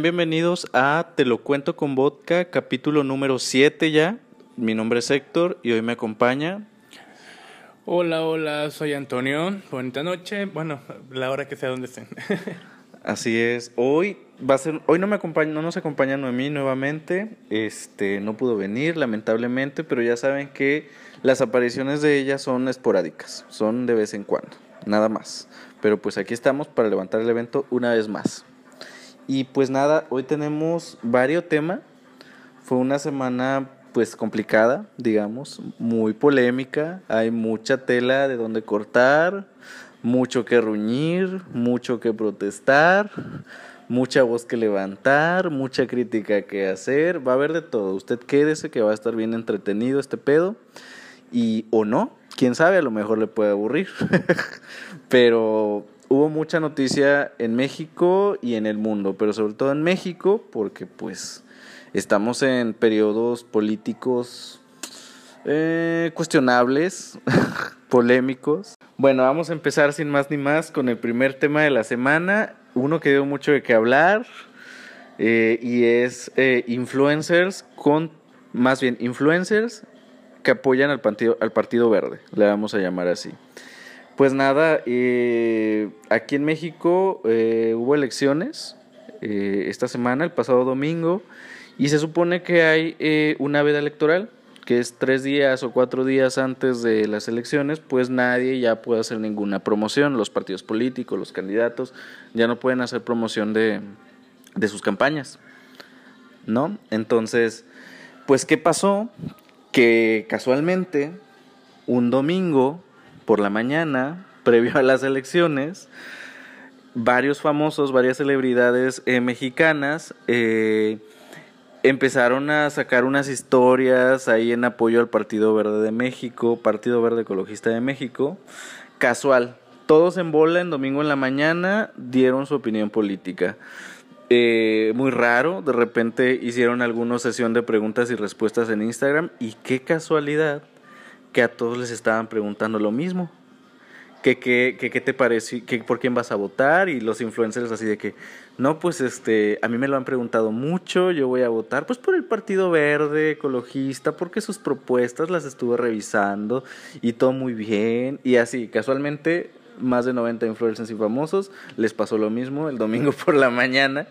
Bienvenidos a Te lo cuento con vodka, capítulo número 7 ya. Mi nombre es Héctor y hoy me acompaña. Hola, hola, soy Antonio. Bonita noche. Bueno, la hora que sea donde estén. Así es. Hoy va a ser, hoy no me acompaña, no nos acompaña Noemí nuevamente. Este, no pudo venir, lamentablemente, pero ya saben que las apariciones de ella son esporádicas, son de vez en cuando, nada más. Pero pues aquí estamos para levantar el evento una vez más. Y pues nada, hoy tenemos varios temas. Fue una semana pues complicada, digamos, muy polémica, hay mucha tela de donde cortar, mucho que ruñir, mucho que protestar, mucha voz que levantar, mucha crítica que hacer, va a haber de todo. Usted quédese que va a estar bien entretenido este pedo y o no, quién sabe, a lo mejor le puede aburrir. pero hubo mucha noticia en México y en el mundo, pero sobre todo en México porque pues estamos en periodos políticos eh, cuestionables, polémicos. Bueno, vamos a empezar sin más ni más con el primer tema de la semana, uno que dio mucho de qué hablar eh, y es eh, influencers con, más bien influencers que apoyan al partido, al partido Verde, le vamos a llamar así. Pues nada, eh, aquí en México eh, hubo elecciones eh, esta semana, el pasado domingo, y se supone que hay una veda electoral, que es tres días o cuatro días antes de las elecciones, pues nadie ya puede hacer ninguna promoción, los partidos políticos, los candidatos, ya no pueden hacer promoción de, de sus campañas, ¿no? Entonces, pues, ¿qué pasó? Que casualmente, un domingo, por la mañana, previo a las elecciones, varios famosos, varias celebridades eh, mexicanas eh, empezaron a sacar unas historias ahí en apoyo al Partido Verde de México, Partido Verde Ecologista de México, casual. Todos en bola en domingo en la mañana dieron su opinión política. Eh, muy raro, de repente hicieron alguna sesión de preguntas y respuestas en Instagram y qué casualidad que a todos les estaban preguntando lo mismo. ¿Qué, qué, te parece? ¿Qué, ¿Por quién vas a votar? Y los influencers así de que, no, pues este, a mí me lo han preguntado mucho, yo voy a votar pues por el Partido Verde, ecologista, porque sus propuestas las estuve revisando y todo muy bien. Y así, casualmente, más de 90 influencers y famosos les pasó lo mismo el domingo por la mañana.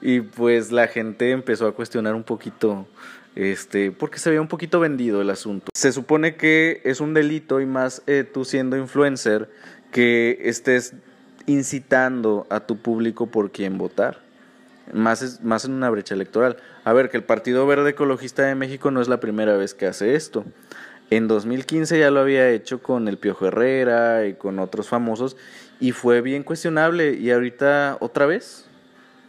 Y pues la gente empezó a cuestionar un poquito este, porque se veía un poquito vendido el asunto. Se supone que es un delito y más eh, tú siendo influencer que estés incitando a tu público por quién votar. Más, más en una brecha electoral. A ver, que el Partido Verde Ecologista de México no es la primera vez que hace esto. En 2015 ya lo había hecho con el Piojo Herrera y con otros famosos y fue bien cuestionable y ahorita otra vez.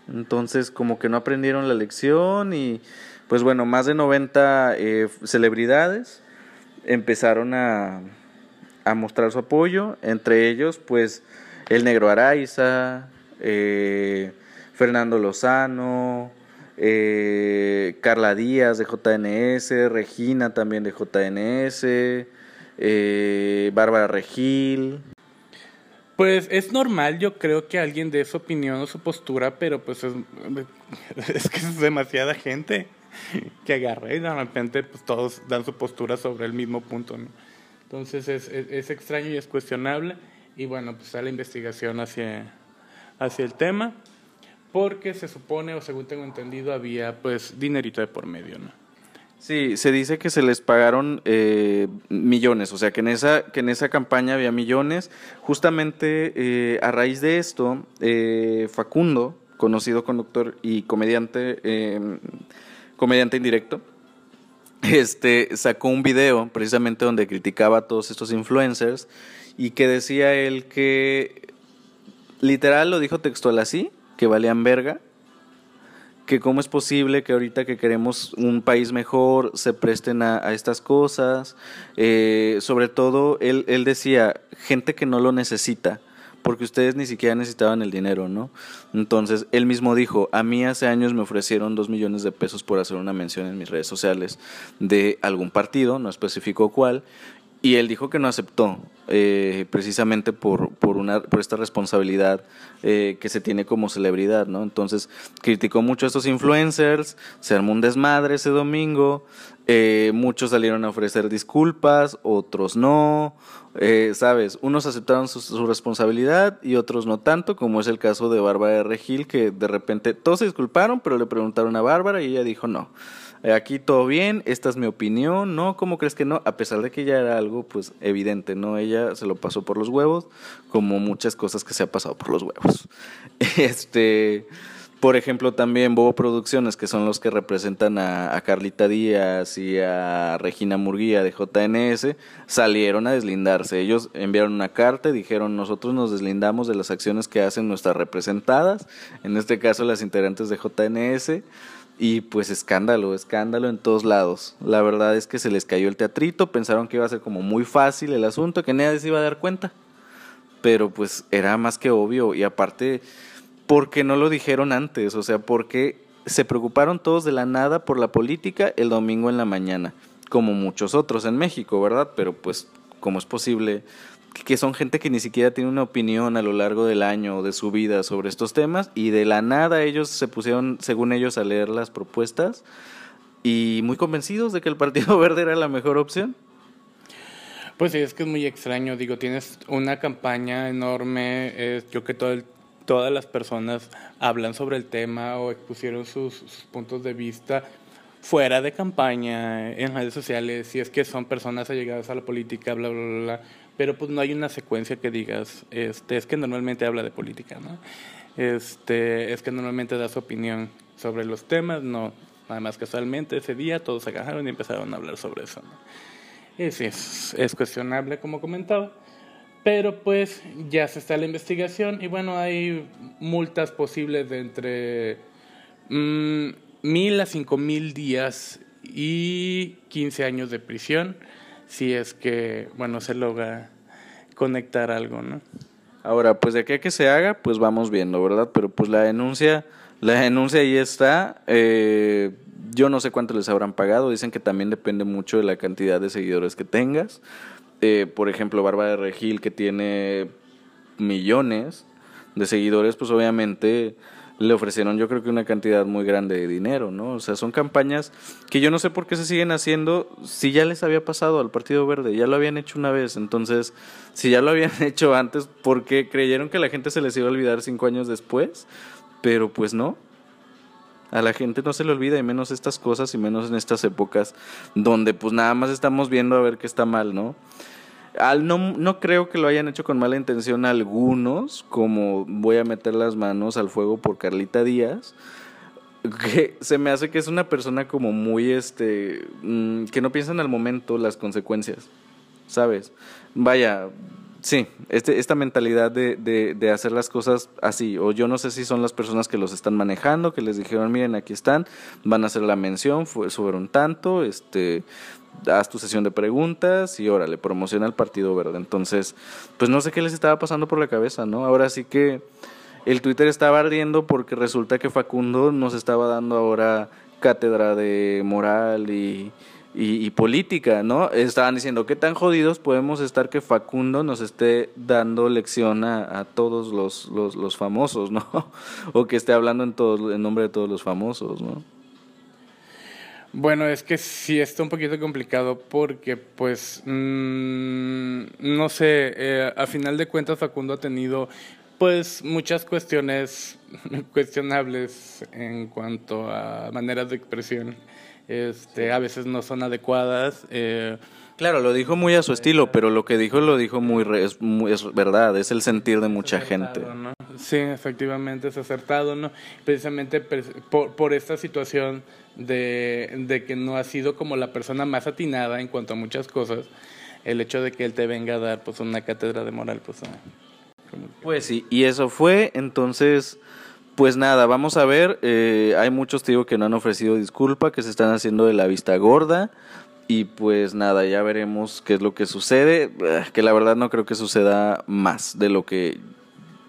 Entonces como que no aprendieron la lección y pues bueno, más de 90 eh, celebridades empezaron a, mostrar su apoyo, entre ellos pues el Negro Araiza, eh, Fernando Lozano, eh, Carla Díaz de JNS, Regina también de JNS, Bárbara Regil. Pues es normal, yo creo que alguien de su opinión o su postura, pero pues es, es que es demasiada gente. que agarre y de repente pues todos dan su postura sobre el mismo punto. Entonces es, es, extraño y es cuestionable y bueno, pues está la investigación hacia, hacia el tema porque se supone o según tengo entendido había pues dinerito de por medio, ¿no? Sí, se dice que se les pagaron eh, millones, o sea que en esa que en esa campaña había millones. Justamente eh, a raíz de esto, eh, Facundo, conocido conductor y comediante comediante indirecto, este, sacó un video precisamente donde criticaba a todos estos influencers y que decía él que, literal lo dijo textual así, que valían verga, que cómo es posible que ahorita que queremos un país mejor se presten a, estas cosas, eh, sobre todo él, él decía, gente que no lo necesita, porque ustedes ni siquiera necesitaban el dinero, ¿no? Entonces, él mismo dijo, a mí hace años me ofrecieron dos millones de pesos por hacer una mención en mis redes sociales de algún partido, no especificó cuál, Y él dijo que no aceptó, eh, precisamente por, por, una, por esta responsabilidad eh, que se tiene como celebridad, ¿no? Entonces criticó mucho a estos influencers, se armó un desmadre ese domingo, eh, muchos salieron a ofrecer disculpas, otros no, ¿sabes? Unos aceptaron su, responsabilidad y otros no tanto, como es el caso de Bárbara Regil, que de repente todos se disculparon, pero le preguntaron a Bárbara y ella dijo no. Eh, aquí todo bien, esta es mi opinión, ¿no? ¿Cómo crees que no? A pesar de que ya era algo, pues, evidente, ¿no? Ella se lo pasó por los huevos, como muchas cosas que se ha pasado por los huevos. Este, por ejemplo, también Bobo Producciones, que son los que representan a, Carlita Díaz y a Regina Murguía de JNS, salieron a deslindarse. Ellos enviaron una carta y dijeron, nosotros nos deslindamos de las acciones que hacen nuestras representadas, en este caso las integrantes de JNS, y pues escándalo, escándalo en todos lados. La verdad es que se les cayó el teatrito, pensaron que iba a ser como muy fácil el asunto, que nadie se iba a dar cuenta. Pero pues era más que obvio y aparte, ¿por qué no lo dijeron antes? O sea, ¿por qué se preocuparon todos de la nada por la política el domingo en la mañana? Como muchos otros en México, ¿verdad? Pero pues, ¿cómo es posible que son gente que ni siquiera tiene una opinión a lo largo del año o de su vida sobre estos temas y de la nada ellos se pusieron, según ellos, a leer las propuestas y muy convencidos de que el Partido Verde era la mejor opción. Pues sí, es que es muy extraño, digo, tienes una campaña enorme, eh, yo que todo el, todas las personas hablan sobre el tema o expusieron sus, puntos de vista fuera de campaña, en redes sociales, si es que son personas allegadas a la política, bla, bla, bla, bla pero pues no hay una secuencia que digas, este, es que normalmente habla de política, ¿no? Este, es que normalmente da su opinión sobre los temas, no, nada más casualmente ese día todos se agarraron y empezaron a hablar sobre eso, ¿no? Es, es cuestionable como comentaba, pero pues ya se está la investigación y bueno, hay multas posibles de entre mm, mil a cinco mil días y 15 años de prisión si es que, bueno, se logra conectar algo, ¿no? Ahora, pues de aquí a que se haga, pues vamos viendo, ¿verdad? Pero pues la denuncia, la denuncia ahí está. Eh, yo no sé cuánto les habrán pagado. Dicen que también depende mucho de la cantidad de seguidores que tengas. Eh, por ejemplo, Bárbara de Regil, que tiene millones de seguidores, pues obviamente le ofrecieron yo creo que una cantidad muy grande de dinero, ¿no? O sea, son campañas que yo no sé por qué se siguen haciendo si ya les había pasado al Partido Verde, ya lo habían hecho una vez, entonces, si ya lo habían hecho antes, ¿por qué creyeron que la gente se les iba a olvidar cinco años después? Pero pues no, a la gente no se le olvida, y menos estas cosas, y menos en estas épocas donde pues nada más estamos viendo a ver qué está mal, ¿no? Al, no, no creo que lo hayan hecho con mala intención algunos, como voy a meter las manos al fuego por Carlita Díaz, que se me hace que es una persona como muy, este, mm, que no piensa en el momento las consecuencias, ¿sabes? Vaya, Sí, este, esta mentalidad de, de, de, hacer las cosas así, o yo no sé si son las personas que los están manejando, que les dijeron, miren, aquí están, van a hacer la mención, un tanto, este, haz tu sesión de preguntas y órale, promociona el Partido Verde. Entonces, pues no sé qué les estaba pasando por la cabeza, ¿no? Ahora sí que el Twitter estaba ardiendo porque resulta que Facundo nos estaba dando ahora cátedra de moral y y, política, ¿no? Estaban diciendo, ¿qué tan jodidos podemos estar que Facundo nos esté dando lección a, todos los, los, famosos, ¿no? o que esté hablando en, todo, en nombre de todos los famosos, ¿no? Bueno, es que sí está un poquito complicado porque, pues, mm, no sé, eh, a final de cuentas Facundo ha tenido, pues, muchas cuestiones cuestionables en cuanto a maneras de expresión este, a veces no son adecuadas. Eh, claro, lo dijo muy a su estilo, pero lo que dijo lo dijo muy, es, es verdad, es el sentir de mucha gente. ¿no? Sí, efectivamente es acertado, ¿no? Precisamente por, por esta situación de, de, que no ha sido como la persona más atinada en cuanto a muchas cosas, el hecho de que él te venga a dar pues una cátedra de moral, pues... Pues sí, y eso fue, entonces pues nada, vamos a ver. Eh, hay muchos, te que no han ofrecido disculpa, que se están haciendo de la vista gorda. Y pues nada, ya veremos qué es lo que sucede. Eh, que la verdad no creo que suceda más de lo que.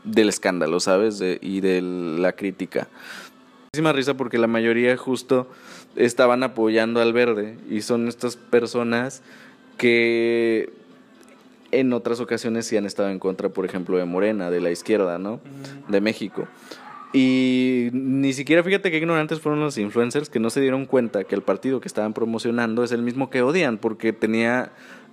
del escándalo, ¿sabes? y de la crítica. Muchísima risa porque la mayoría justo estaban apoyando al verde. Y son estas personas que en otras ocasiones sí han estado en contra, por ejemplo, de Morena, de la izquierda, ¿no? De México. Y ni siquiera fíjate que ignorantes fueron los influencers que no se dieron cuenta que el partido que estaban promocionando es el mismo que odian, porque tenía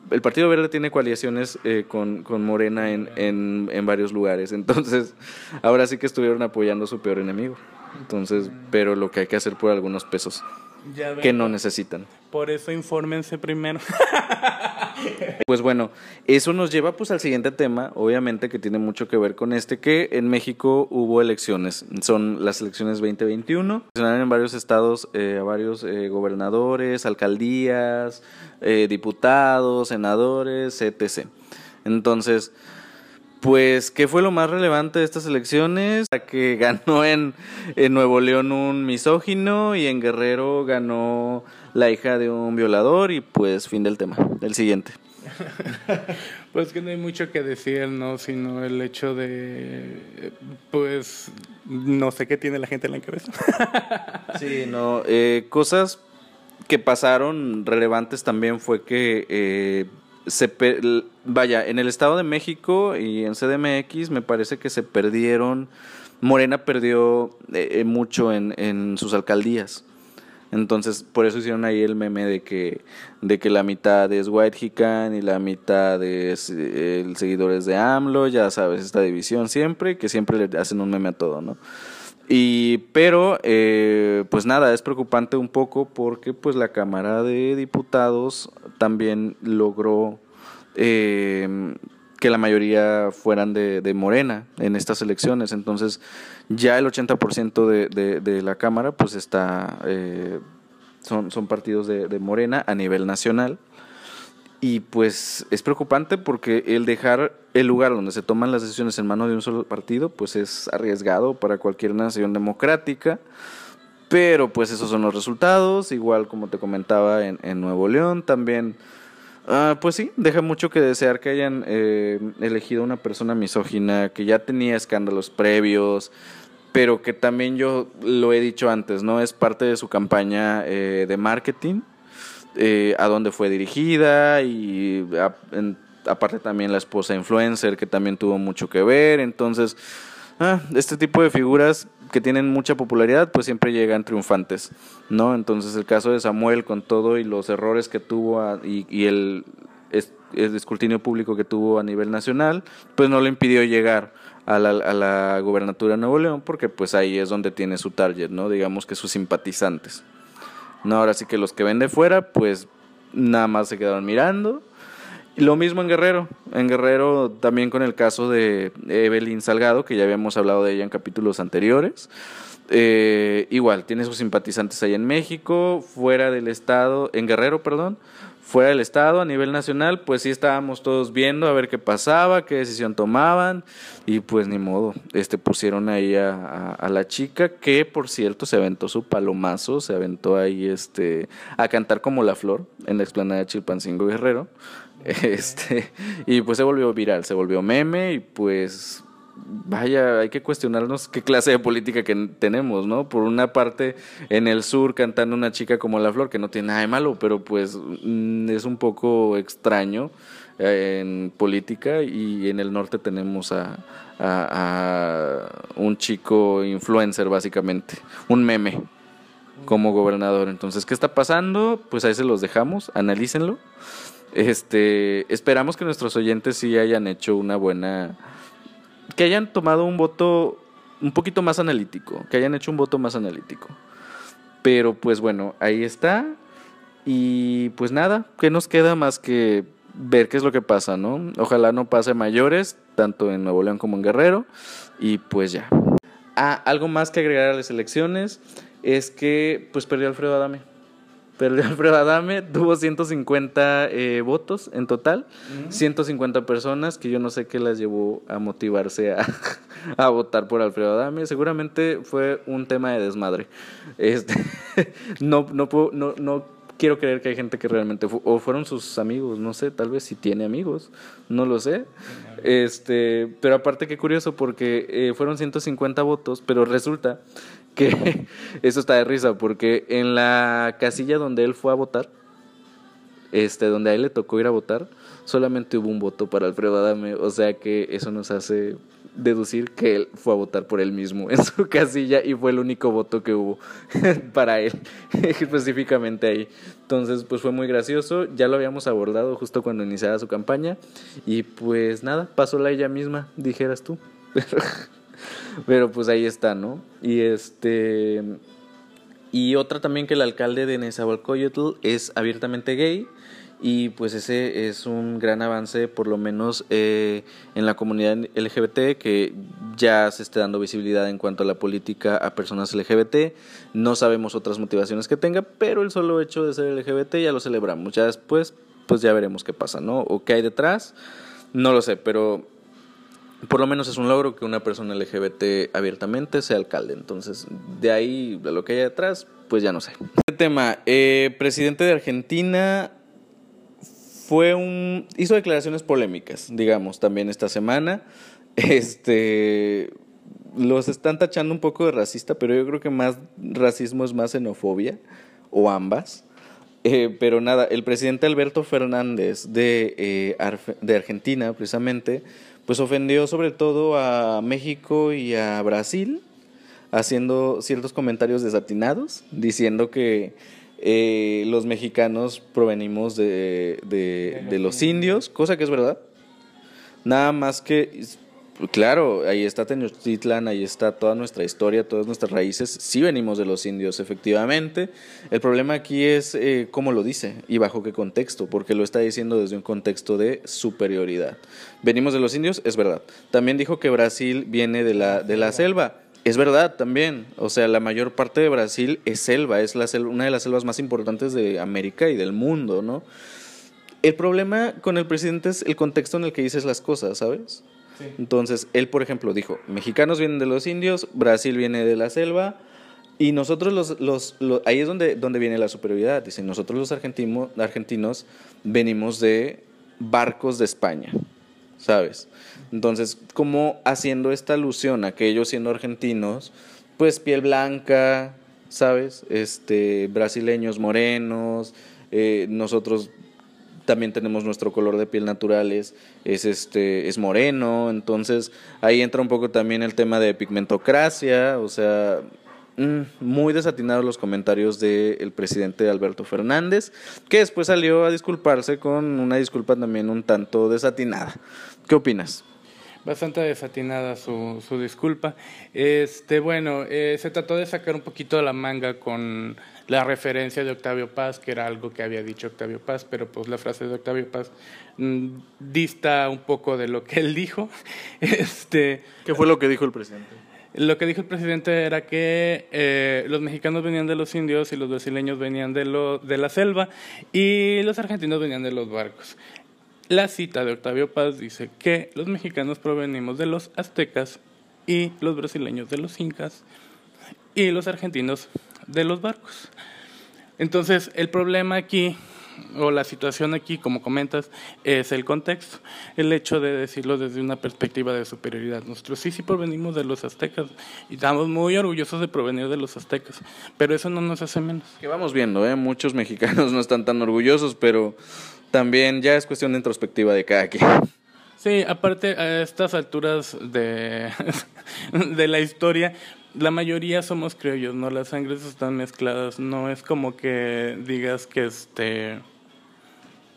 el Partido Verde tiene coaliciones eh, con, con, Morena en, en, en, varios lugares. Entonces, ahora sí que estuvieron apoyando a su peor enemigo. Entonces, pero lo que hay que hacer por algunos pesos que no necesitan. Por eso infórmense primero. Pues bueno, eso nos lleva pues al siguiente tema, obviamente que tiene mucho que ver con este, que en México hubo elecciones, son las elecciones 2021, en varios estados eh, a varios eh, gobernadores, alcaldías, eh, diputados, senadores, etc. Entonces, pues, ¿qué fue lo más relevante de estas elecciones? Que ganó en, en, Nuevo León un misógino y en Guerrero ganó la hija de un violador y pues fin del tema. El siguiente. pues que no hay mucho que decir, ¿no? Sino el hecho de, pues, no sé qué tiene la gente en la cabeza. sí, no, eh, cosas que pasaron relevantes también fue que eh, se vaya, en el Estado de México y en CDMX me parece que se perdieron, Morena perdió eh, eh, mucho en, en, sus alcaldías. Entonces, por eso hicieron ahí el meme de que, de que la mitad es White Hican y la mitad es eh, el seguidores de AMLO, ya sabes, esta división siempre, que siempre le hacen un meme a todo, ¿no? Y, pero, eh, pues nada, es preocupante un poco porque pues la Cámara de Diputados también logró eh, que la mayoría fueran de, Morena en estas elecciones. Entonces, ya el 80% de, de, de, la Cámara pues está, eh, son, son partidos de Morena a nivel nacional. Y pues es preocupante porque el dejar el lugar donde se toman las decisiones en manos de un solo partido, pues es arriesgado para cualquier nación democrática. Pero pues esos son los resultados, igual como te comentaba en, Nuevo León también. Uh, pues sí, deja mucho que desear que hayan eh, elegido una persona misógina que ya tenía escándalos previos, pero que también yo lo he dicho antes, ¿no? Es parte de su campaña eh, de marketing eh, a dónde fue dirigida y aparte también la esposa influencer que también tuvo mucho que ver. Entonces, ah, este tipo de figuras que tienen mucha popularidad pues siempre llegan triunfantes, ¿no? Entonces el caso de Samuel con todo y los errores que tuvo y, el, escrutinio público que tuvo a nivel nacional, pues no le impidió llegar a la, a la gubernatura de Nuevo León porque pues ahí es donde tiene su target, ¿no? Digamos que sus simpatizantes. No, ahora sí que los que ven de fuera, pues nada más se quedaron mirando. Y lo mismo en Guerrero. En Guerrero también con el caso de Evelyn Salgado, que ya habíamos hablado de ella en capítulos anteriores. Eh, igual, tiene sus simpatizantes ahí en México, fuera del estado, en Guerrero, perdón, fuera del estado, a nivel nacional, pues sí estábamos todos viendo a ver qué pasaba, qué decisión tomaban, y pues ni modo, este pusieron ahí a, a, la chica, que por cierto se aventó su palomazo, se aventó ahí este a cantar como la flor en la explanada de Chilpancingo Guerrero. Este, y pues se volvió viral, se volvió meme, y pues vaya, hay que cuestionarnos qué clase de política que tenemos, ¿no? Por una parte, en el sur cantando una chica como La Flor, que no tiene nada de malo, pero pues mm, es un poco extraño eh, en política y en el norte tenemos a, a, un chico influencer básicamente, un meme como gobernador. Entonces, ¿qué está pasando? Pues ahí se los dejamos, analícenlo. Este, esperamos que nuestros oyentes sí hayan hecho una buena que hayan tomado un voto un poquito más analítico, que hayan hecho un voto más analítico. Pero pues bueno, ahí está. Y pues nada, ¿qué nos queda más que ver qué es lo que pasa, no? Ojalá no pase mayores, tanto en Nuevo León como en Guerrero. Y pues ya. Ah, algo más que agregar a las elecciones es que pues perdió Alfredo Adame. Perdió Alfredo Adame, tuvo 150 eh, votos en total, 150 personas que yo no sé qué las llevó a motivarse a, a, votar por Alfredo Adame. Seguramente fue un tema de desmadre. Este, no, no, puedo, no, no quiero creer que hay gente que realmente o fueron sus amigos, no sé, tal vez si tiene amigos, no lo sé. Este, pero aparte qué curioso porque eh, fueron 150 votos, pero resulta que eso está de risa porque en la casilla donde él fue a votar este, donde a él le tocó ir a votar, solamente hubo un voto para Alfredo Adame, o sea que eso nos hace deducir que él fue a votar por él mismo en su casilla y fue el único voto que hubo para él, específicamente ahí. Entonces, pues fue muy gracioso, ya lo habíamos abordado justo cuando iniciaba su campaña y pues nada, pasó la ella misma, dijeras tú. Pero, pues ahí está, ¿no? Y este y otra también que el alcalde de Nezahualcóyotl es abiertamente gay y pues ese es un gran avance por lo menos eh, en la comunidad LGBT que ya se esté dando visibilidad en cuanto a la política a personas LGBT no sabemos otras motivaciones que tenga pero el solo hecho de ser LGBT ya lo celebramos. Ya después pues ya veremos qué pasa no o qué hay detrás. No lo sé pero por lo menos es un logro que una persona LGBT abiertamente sea alcalde. Entonces, de ahí, de lo que hay detrás, pues ya no sé. Este tema, eh, presidente de Argentina fue un hizo declaraciones polémicas, digamos, también esta semana. Este los están tachando un poco de racista, pero yo creo que más racismo es más xenofobia o ambas. Eh, pero nada, el presidente Alberto Fernández de, eh, de Argentina, precisamente, pues ofendió sobre todo a México y a Brasil, haciendo ciertos comentarios desatinados, diciendo que eh, los mexicanos provenimos de, de, los indios, cosa que es verdad. Nada más que, claro, ahí está Tenochtitlan, ahí está toda nuestra historia, todas nuestras raíces. Sí venimos de los indios, efectivamente. El problema aquí es eh, cómo lo dice y bajo qué contexto, porque lo está diciendo desde un contexto de superioridad. Venimos de los indios, es verdad. También dijo que Brasil viene de la, de la selva es verdad también, o sea, la mayor parte de Brasil es selva, es una de las selvas más importantes de América y del mundo, ¿no? El problema con el presidente es el contexto en el que dices las cosas, ¿sabes? Entonces, él, por ejemplo, dijo, mexicanos vienen de los indios, Brasil viene de la selva, y nosotros los, los, ahí es donde, donde viene la superioridad, dicen, nosotros los argentinos, argentinos venimos de barcos de España, ¿sabes? Entonces, como haciendo esta alusión a que ellos siendo argentinos, pues piel blanca, ¿sabes? Este, brasileños morenos, eh, nosotros también tenemos nuestro color de piel naturales, es este, es moreno, entonces ahí entra un poco también el tema de pigmentocracia, o sea, Mm, muy desatinados los comentarios del presidente Alberto Fernández, que después salió a disculparse con una disculpa también un tanto desatinada. ¿Qué opinas? Bastante desatinada su, su disculpa. Este, bueno, eh, se trató de sacar un poquito de la manga con la referencia de Octavio Paz, que era algo que había dicho Octavio Paz, pero pues la frase de Octavio Paz mm, dista un poco de lo que él dijo. Este, ¿Qué fue lo que dijo el presidente? Lo que dijo el presidente era que eh, los mexicanos venían de los indios y los brasileños venían de, lo, de la selva y los argentinos venían de los barcos. La cita de Octavio Paz dice que los mexicanos provenimos de los aztecas y los brasileños de los incas y los argentinos de los barcos. Entonces, el problema aquí o la situación aquí, como comentas, es el contexto, el hecho de decirlo desde una perspectiva de superioridad. Nosotros sí, sí provenimos de los aztecas y estamos muy orgullosos de provenir de los aztecas, pero eso no nos hace menos. Que vamos viendo, ¿eh? muchos mexicanos no están tan orgullosos, pero también ya es cuestión de introspectiva de cada quien. Sí, aparte a estas alturas de, de la historia, la mayoría somos criollos, ¿no? Las sangres están mezcladas, no es como que digas que este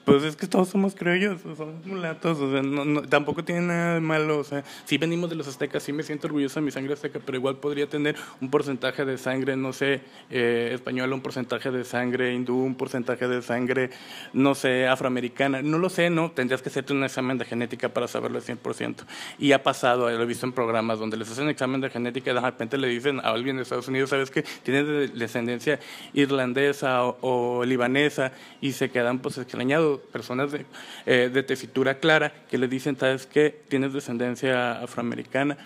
pues es que todos somos criollos, somos mulatos, o sea, no, tampoco tiene nada de malo, o sea, si venimos de los aztecas, sí me siento orgulloso de mi sangre azteca, pero igual podría tener un porcentaje de sangre, no sé, eh, española, un porcentaje de sangre hindú, un porcentaje de sangre, no sé, afroamericana, no lo sé, no, tendrías que hacerte un examen de genética para saberlo al 100%. Y ha pasado, lo he visto en programas donde les hacen examen de genética y de repente le dicen a alguien de Estados Unidos, ¿sabes qué? Tienes descendencia irlandesa o libanesa y se quedan pues extrañados personas de, eh, de tesitura clara que le dicen, ¿sabes qué? Tienes descendencia afroamericana.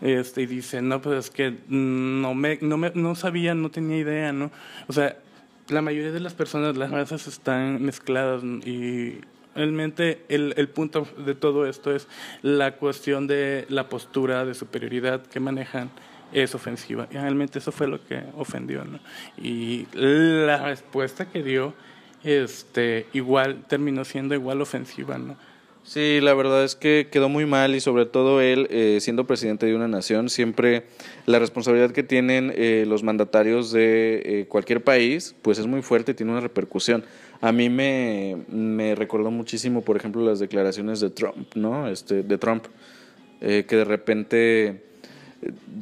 Este, y dicen, no, pues es que no, me, no, me, no sabía, no tenía idea, ¿no? O sea, la mayoría de las personas, las razas están mezcladas y realmente el, el punto de todo esto es la cuestión de la postura de superioridad que manejan es ofensiva. Y realmente eso fue lo que ofendió, ¿no? Y la respuesta que dio este, igual terminó siendo igual ofensiva, ¿no? Sí, la verdad es que quedó muy mal y sobre todo él, eh, siendo presidente de una nación, siempre la responsabilidad que tienen eh, los mandatarios de eh, cualquier país, pues es muy fuerte y tiene una repercusión. A mí me, me recordó muchísimo, por ejemplo, las declaraciones de Trump, ¿no? Este, de Trump, que de repente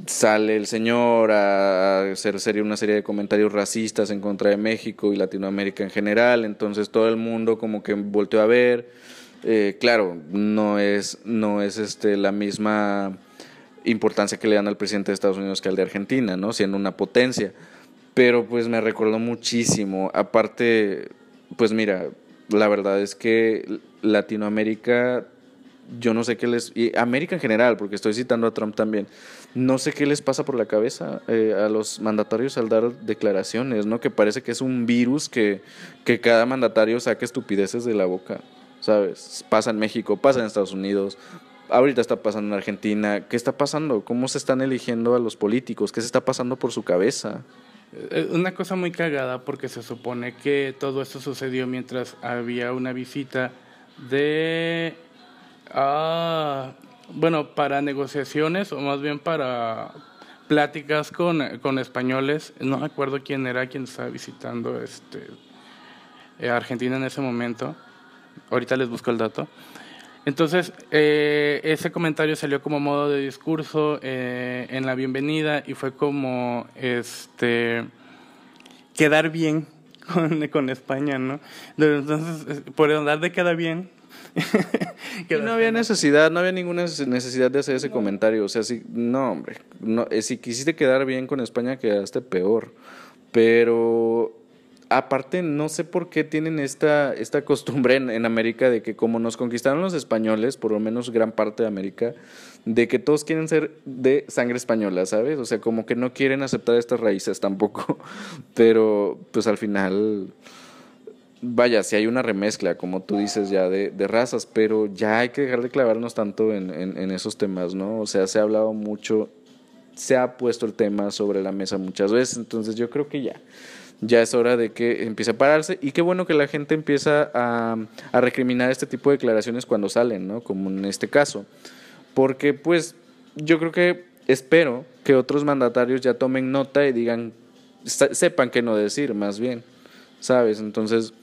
sale el señor a hacer serie, una serie de comentarios racistas en contra de México y Latinoamérica en general, entonces todo el mundo como que volteó a ver eh, claro, no es, no es este, la misma importancia que le dan al presidente de Estados Unidos que al de Argentina, ¿no? Siendo una potencia. Pero pues me recordó muchísimo. Aparte, pues mira, la verdad es que Latinoamérica, yo no sé qué les... Y América en general, porque estoy citando a Trump también, no sé qué les pasa por la cabeza eh, a los mandatarios al dar declaraciones, ¿no? Que parece que es un virus que, que cada mandatario saque estupideces de la boca. ¿sabes? Pasa en México, pasa en Estados Unidos, ahorita está pasando en Argentina. ¿Qué está pasando? ¿Cómo se están eligiendo a los políticos? ¿Qué se está pasando por su cabeza? Eh, una cosa muy cagada porque se supone que todo esto sucedió mientras había una visita de... Ah, bueno, para negociaciones o más bien para pláticas con, con españoles. No me acuerdo quién era quien estaba visitando este, eh, Argentina en ese momento Ahorita les busco el dato. Entonces, eh, ese comentario salió como modo de discurso eh, en la bienvenida y fue como este quedar bien con, con España, ¿no? Entonces, por andar de queda bien. no había necesidad, no había ninguna necesidad de hacer ese comentario. O sea, si, no, hombre, no, si quisiste quedar bien con España, quedaste peor. Pero aparte no sé por qué tienen esta, esta costumbre en, América de que como nos conquistaron los españoles, por lo menos gran parte de América, de que todos quieren ser de sangre española, ¿sabes? O sea, como que no quieren aceptar estas raíces tampoco, pero pues al final, vaya, si hay una remezcla, como tú dices ya, de, razas, pero ya hay que dejar de clavarnos tanto en, en esos temas, ¿no? O sea, se ha hablado mucho, se ha puesto el tema sobre la mesa muchas veces, entonces yo creo que ya ya es hora de que empiece a pararse y qué bueno que la gente empieza a, a recriminar este tipo de declaraciones cuando salen, ¿no? Como en este caso. Porque pues yo creo que espero que otros mandatarios ya tomen nota y digan, sepan qué no decir, más bien, ¿sabes? Entonces,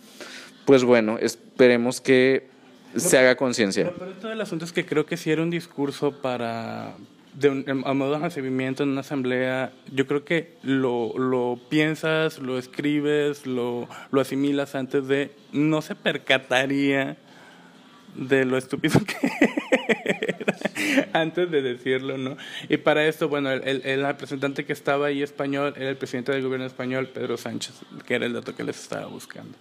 pues bueno, esperemos que se haga conciencia. Pero todo el asunto es que creo que si era un discurso para, de un, a modo de recibimiento en una asamblea, yo creo que lo, lo piensas, lo escribes, lo, lo asimilas antes de, no se percataría de lo estúpido que era antes de decirlo, ¿no? Y para esto, bueno, el, el, representante que estaba ahí español era el presidente del gobierno español, Pedro Sánchez, que era el dato que les estaba buscando.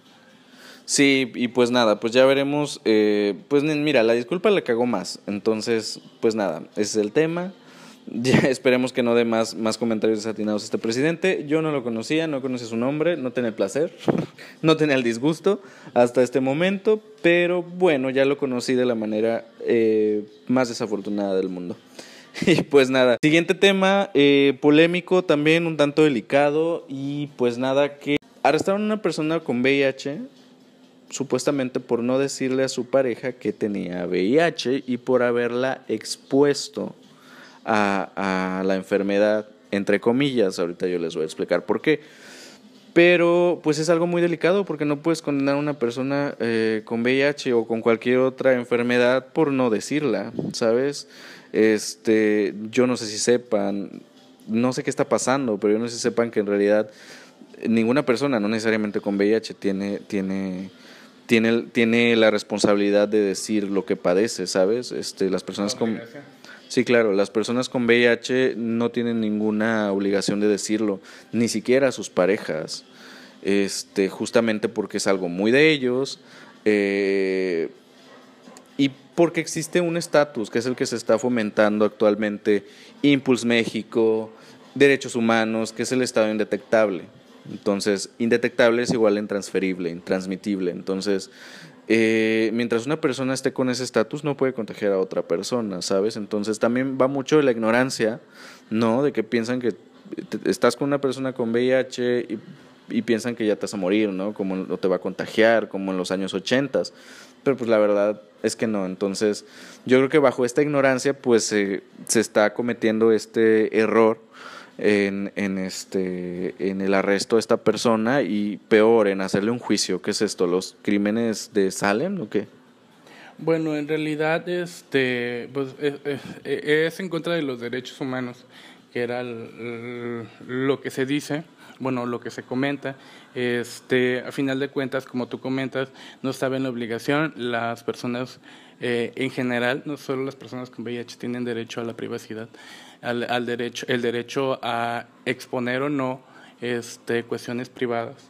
Sí, y pues nada, pues ya veremos. Eh, pues mira, la disculpa le cagó más. Entonces, pues nada, ese es el tema. Ya esperemos que no dé más, más comentarios desatinados este presidente. Yo no lo conocía, no conocía su nombre, no tenía el placer, no tenía el disgusto hasta este momento, pero bueno, ya lo conocí de la manera eh, más desafortunada del mundo. Y pues nada, siguiente tema, eh, polémico también, un tanto delicado, y pues nada, que arrestaron a una persona con VIH supuestamente por no decirle a su pareja que tenía VIH y por haberla expuesto a, la enfermedad, entre comillas, ahorita yo les voy a explicar por qué. Pero pues es algo muy delicado porque no puedes condenar a una persona eh, con VIH o con cualquier otra enfermedad por no decirla, ¿sabes? Este, yo no sé si sepan, no sé qué está pasando, pero yo no sé si sepan que en realidad ninguna persona, no necesariamente con VIH, tiene, tiene tiene, tiene la responsabilidad de decir lo que padece, ¿sabes? Este, las personas con... Sí, claro, las personas con VIH no tienen ninguna obligación de decirlo, ni siquiera a sus parejas, este, justamente porque es algo muy de ellos eh, y porque existe un estatus que es el que se está fomentando actualmente, Impulse México, Derechos Humanos, que es el estado indetectable. Entonces, indetectable es igual a intransferible, intransmitible. Entonces, eh, mientras una persona esté con ese estatus, no puede contagiar a otra persona, ¿sabes? Entonces, también va mucho de la ignorancia, ¿no? De que piensan que estás con una persona con VIH y piensan que ya te vas a morir, ¿no? Como o te va a contagiar, como en los años 80. Pero pues la verdad es que no. Entonces, yo creo que bajo esta ignorancia, pues se está cometiendo este error en, en, este, en el arresto de esta persona y peor, en hacerle un juicio. ¿Qué es esto? ¿Los crímenes de Salem o qué? Bueno, en realidad este, pues, es, en contra de los derechos humanos, que era lo que se dice, bueno, lo que se comenta. Este, a final de cuentas, como tú comentas, no saben la obligación, las personas eh, en general, no solo las personas con VIH tienen derecho a la privacidad al, derecho, el derecho a exponer o no este, cuestiones privadas.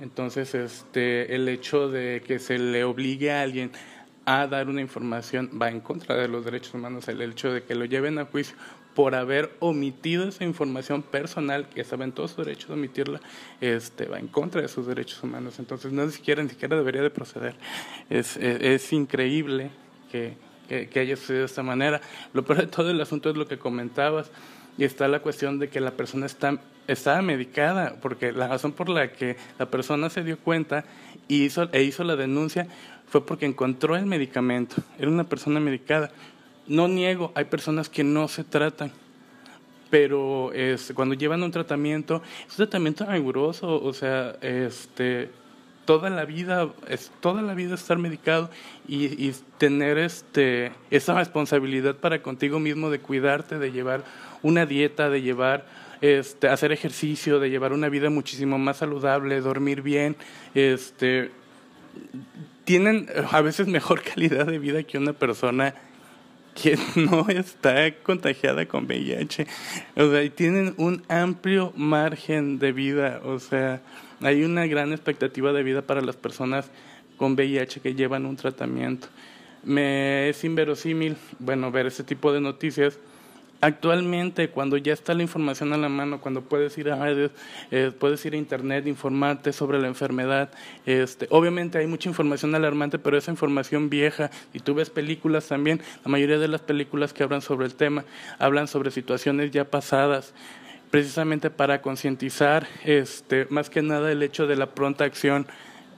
Entonces, este, el hecho de que se le obligue a alguien a dar una información va en contra de los derechos humanos. El hecho de que lo lleven a juicio por haber omitido esa información personal, que saben todos sus derechos de omitirla, este, va en contra de sus derechos humanos. Entonces, no siquiera, ni siquiera debería de proceder. Es, es increíble que, que, haya sucedido de esta manera. Lo peor de todo el asunto es lo que comentabas y está la cuestión de que la persona está, estaba medicada, porque la razón por la que la persona se dio cuenta y hizo, e hizo la denuncia fue porque encontró el medicamento, era una persona medicada. No niego, hay personas que no se tratan, pero este, cuando llevan un tratamiento, es un tratamiento riguroso, o sea, este, toda la vida, es, toda la vida estar medicado y, tener este, esa responsabilidad para contigo mismo de cuidarte, de llevar una dieta, de llevar, este, hacer ejercicio, de llevar una vida muchísimo más saludable, dormir bien, este, tienen a veces mejor calidad de vida que una persona que no está contagiada con VIH. O sea, y tienen un amplio margen de vida, o sea, hay una gran expectativa de vida para las personas con VIH que llevan un tratamiento. Me es inverosímil, bueno, ver ese tipo de noticias. Actualmente, cuando ya está la información a la mano, cuando puedes ir a redes, eh, puedes ir a internet, informarte sobre la enfermedad, este, obviamente hay mucha información alarmante, pero esa información vieja, y tú ves películas también, la mayoría de las películas que hablan sobre el tema, hablan sobre situaciones ya pasadas, precisamente para concientizar este, más que nada el hecho de la pronta acción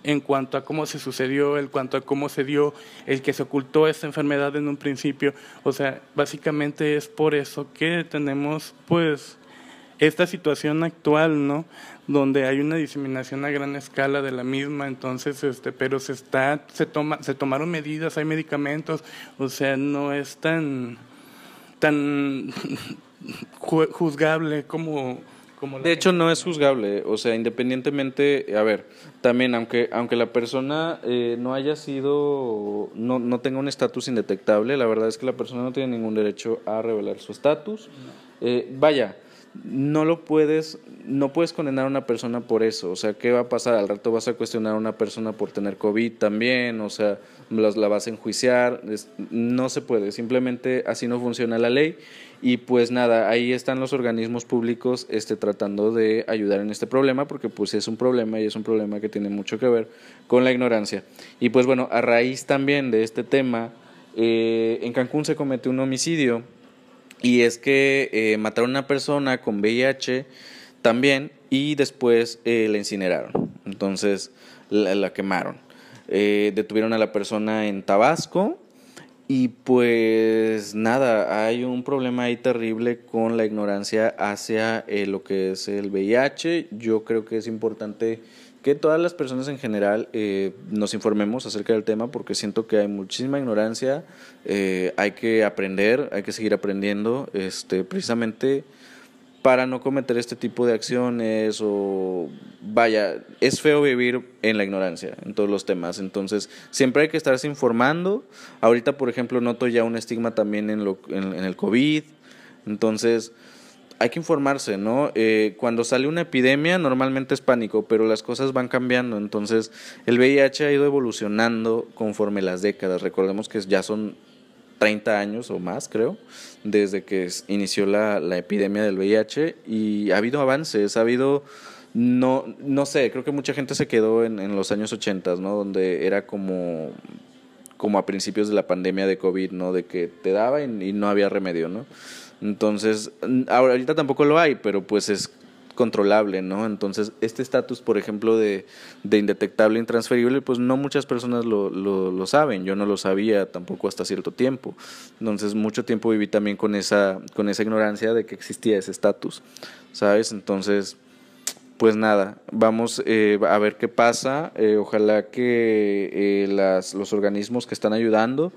en cuanto a cómo se sucedió, en cuanto a cómo se dio el que se ocultó esta enfermedad en un principio. O sea, básicamente es por eso que tenemos pues esta situación actual, ¿no? Donde hay una diseminación a gran escala de la misma, entonces, este, pero se está, se toma, se tomaron medidas, hay medicamentos, o sea, no es tan, tan juzgable como... como de hecho, no es juzgable, o sea, independientemente, a ver, también, aunque, aunque la persona eh, no haya sido, no, no tenga un estatus indetectable, la verdad es que la persona no tiene ningún derecho a revelar su estatus. Eh, vaya, no lo puedes, no puedes condenar a una persona por eso. O sea, ¿qué va a pasar? Al rato vas a cuestionar a una persona por tener COVID también, o sea, la vas a enjuiciar. no se puede, simplemente así no funciona la ley. Y pues nada, ahí están los organismos públicos este, tratando de ayudar en este problema, porque pues es un problema y es un problema que tiene mucho que ver con la ignorancia. Y pues bueno, a raíz también de este tema, eh, en Cancún se cometió un homicidio y es que eh, mataron a una persona con VIH también y después eh, la incineraron. Entonces la, quemaron. Eh, detuvieron a la persona en Tabasco y pues nada, hay un problema ahí terrible con la ignorancia hacia lo que es el VIH. Yo creo que es importante que todas las personas en general eh, nos informemos acerca del tema porque siento que hay muchísima ignorancia, eh, hay que aprender, hay que seguir aprendiendo, este, precisamente para no cometer este tipo de acciones o vaya, es feo vivir en la ignorancia en todos los temas, entonces siempre hay que estarse informando. Ahorita, por ejemplo, noto ya un estigma también en, lo, en, el COVID, entonces hay que informarse, ¿no? Eh, cuando sale una epidemia normalmente es pánico, pero las cosas van cambiando, entonces el VIH ha ido evolucionando conforme las décadas. Recordemos que ya son 30 años o más, creo, desde que inició la, la epidemia del VIH y ha habido avances, ha habido no, no sé, creo que mucha gente se quedó en, en los años 80, ¿no? Donde era como, como a principios de la pandemia de COVID, ¿no? De que te daba y, no había remedio, ¿no? Entonces, ahorita tampoco lo hay, pero pues es controlable, ¿no? Entonces, este estatus, por ejemplo, de, de indetectable, intransferible, pues no muchas personas lo, saben. Yo no lo sabía tampoco hasta cierto tiempo. Entonces, mucho tiempo viví también con esa, con esa ignorancia de que existía ese estatus, ¿sabes? Entonces, pues nada, vamos eh, a ver qué pasa. Eh, ojalá que eh, los organismos que están ayudando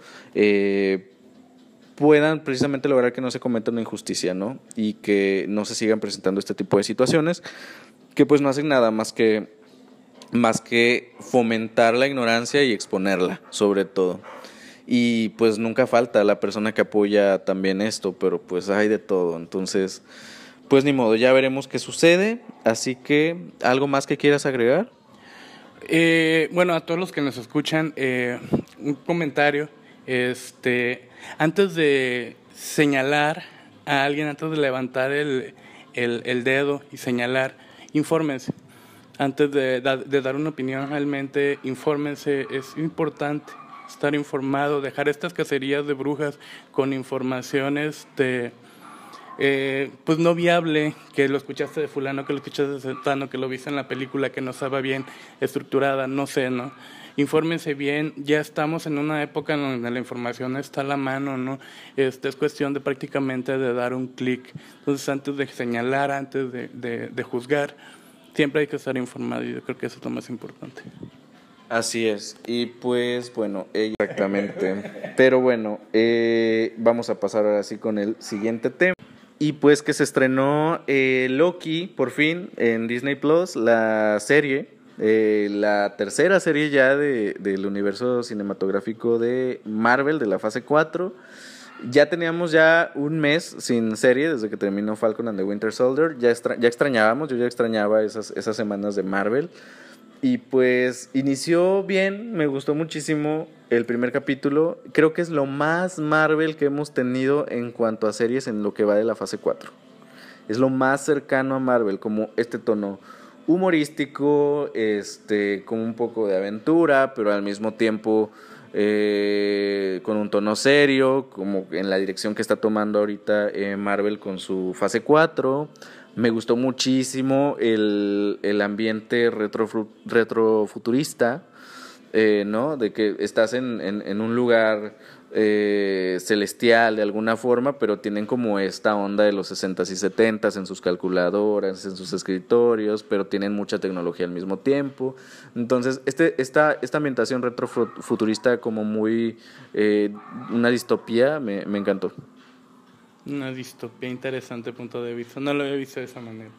puedan precisamente lograr que no se cometa una injusticia, ¿no? Y que no se sigan presentando este tipo de situaciones que pues no hacen nada más que más que fomentar la ignorancia y exponerla, sobre todo. Y pues nunca falta la persona que apoya también esto, pero pues hay de todo. Entonces, pues ni modo, ya veremos qué sucede. Así que, ¿algo más que quieras agregar? Eh, bueno, a todos los que nos escuchan, eh, un comentario. Este, antes de señalar a alguien, antes de levantar el, el, dedo y señalar, infórmense. Antes de, dar una opinión realmente, infórmense. Es importante estar informado, dejar estas cacerías de brujas con informaciones de eh, pues no viable, que lo escuchaste de fulano, que lo escuchaste de Santano, que lo viste en la película, que no estaba bien estructurada, no sé, ¿no? Infórmense bien, ya estamos en una época en donde la información está a la mano, ¿no? Este, es cuestión de prácticamente de dar un clic. Entonces, antes de señalar, antes de, de, juzgar, siempre hay que estar informado y yo creo que eso es lo más importante. Así es, y pues bueno, exactamente. Pero bueno, eh, vamos a pasar ahora sí con el siguiente tema. Y pues que se estrenó eh, Loki, por fin, en Disney Plus, la serie, eh, la tercera serie ya de, del universo cinematográfico de Marvel, de la fase 4. Ya teníamos ya un mes sin serie desde que terminó Falcon and the Winter Soldier. Ya, ya extrañábamos, yo ya extrañaba esas, esas semanas de Marvel. Y pues inició bien, me gustó muchísimo el primer capítulo. Creo que es lo más Marvel que hemos tenido en cuanto a series en lo que va de la fase 4. Es lo más cercano a Marvel, como este tono humorístico, este, con un poco de aventura, pero al mismo tiempo eh, con un tono serio, como en la dirección que está tomando ahorita eh, Marvel con su fase 4. Me gustó muchísimo el, el ambiente retro, retrofuturista, eh, ¿no? De que estás en, en, en un lugar eh, celestial de alguna forma, pero tienen como esta onda de los 60s y 70s en sus calculadoras, en sus escritorios, pero tienen mucha tecnología al mismo tiempo. Entonces, este, esta, esta ambientación retrofuturista como muy... Eh, una distopía me, me encantó. Una distopía interesante punto de vista. No lo había visto de esa manera.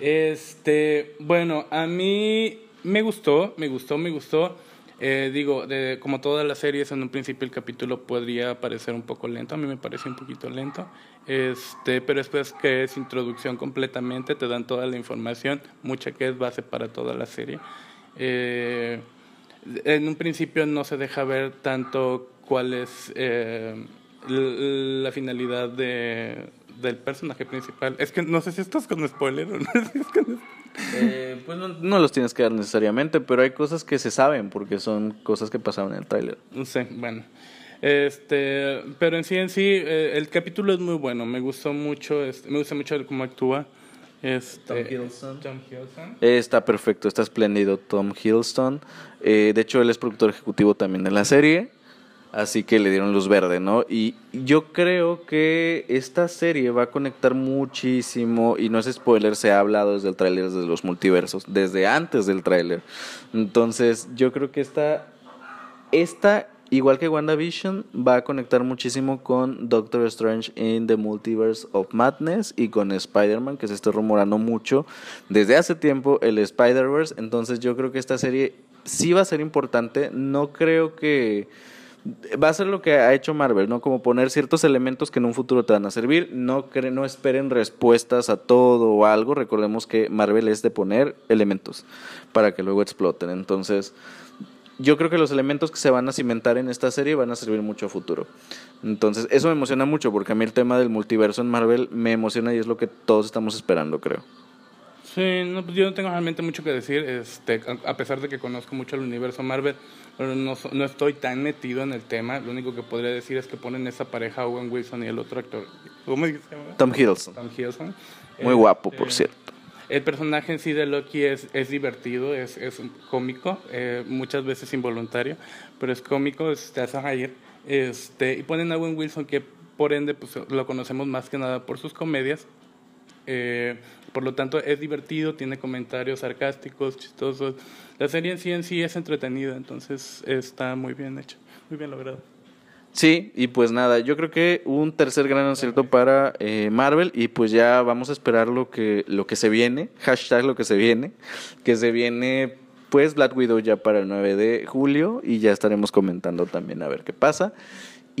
Este, bueno, a mí me gustó, me gustó, me gustó. Eh, digo, de, como todas las series, en un principio el capítulo podría parecer un poco lento. A mí me pareció un poquito lento. Este, pero después que es introducción completamente, te dan toda la información, mucha que es base para toda la serie. Eh, en un principio no se deja ver tanto cuál es eh, la finalidad de, del personaje principal. Es que no sé si estás con spoiler o no. Si es con... eh, pues no, no, los tienes que dar necesariamente, pero hay cosas que se saben porque son cosas que pasaron en el tráiler. No sé, bueno. Este, pero en sí, en sí, eh, el capítulo es muy bueno. Me gustó mucho, este, me gusta mucho cómo actúa. Este, Tom Hiddleston. Tom Hiddleston. Está perfecto, está espléndido Tom Hiddleston. Eh, de hecho, él es productor ejecutivo también de la serie. Así que le dieron luz verde, ¿no? Y yo creo que esta serie va a conectar muchísimo, y no es spoiler, se ha hablado desde el tráiler, desde los multiversos, desde antes del tráiler. Entonces, yo creo que esta, esta, igual que WandaVision, va a conectar muchísimo con Doctor Strange in the Multiverse of Madness y con Spider-Man, que se está rumorando mucho desde hace tiempo el Spider-Verse. Entonces, yo creo que esta serie sí va a ser importante. No creo que va a ser lo que ha hecho Marvel, ¿no? Como poner ciertos elementos que en un futuro te van a servir. No, cre no esperen respuestas a todo o algo. Recordemos que Marvel es de poner elementos para que luego exploten. Entonces, yo creo que los elementos que se van a cimentar en esta serie van a servir mucho a futuro. Entonces, eso me emociona mucho porque a mí el tema del multiverso en Marvel me emociona y es lo que todos estamos esperando, creo. Sí, no, pues yo no tengo realmente mucho que decir, este, a pesar de que conozco mucho el universo Marvel, pero no, no estoy tan metido en el tema. Lo único que podría decir es que ponen esa pareja Owen Wilson y el otro actor. ¿Cómo se llama? Tom Hiddleston. Tom Hiddleston. Muy guapo, por cierto. El personaje en sí de Loki es, es divertido, es, es cómico, eh, muchas veces involuntario, pero es cómico, te hace reír. Este, y ponen a Owen Wilson, que por ende pues, lo conocemos más que nada por sus comedias. Eh, por lo tanto, es divertido, tiene comentarios sarcásticos, chistosos. La serie en sí en sí es entretenida, entonces está muy bien hecha, muy bien logrado. Sí, y pues nada, yo creo que un tercer gran acierto para eh, Marvel y pues ya vamos a esperar lo que, lo que se viene, hashtag lo que se viene, que se viene pues Black Widow ya para el 9 de julio y ya estaremos comentando también a ver qué pasa.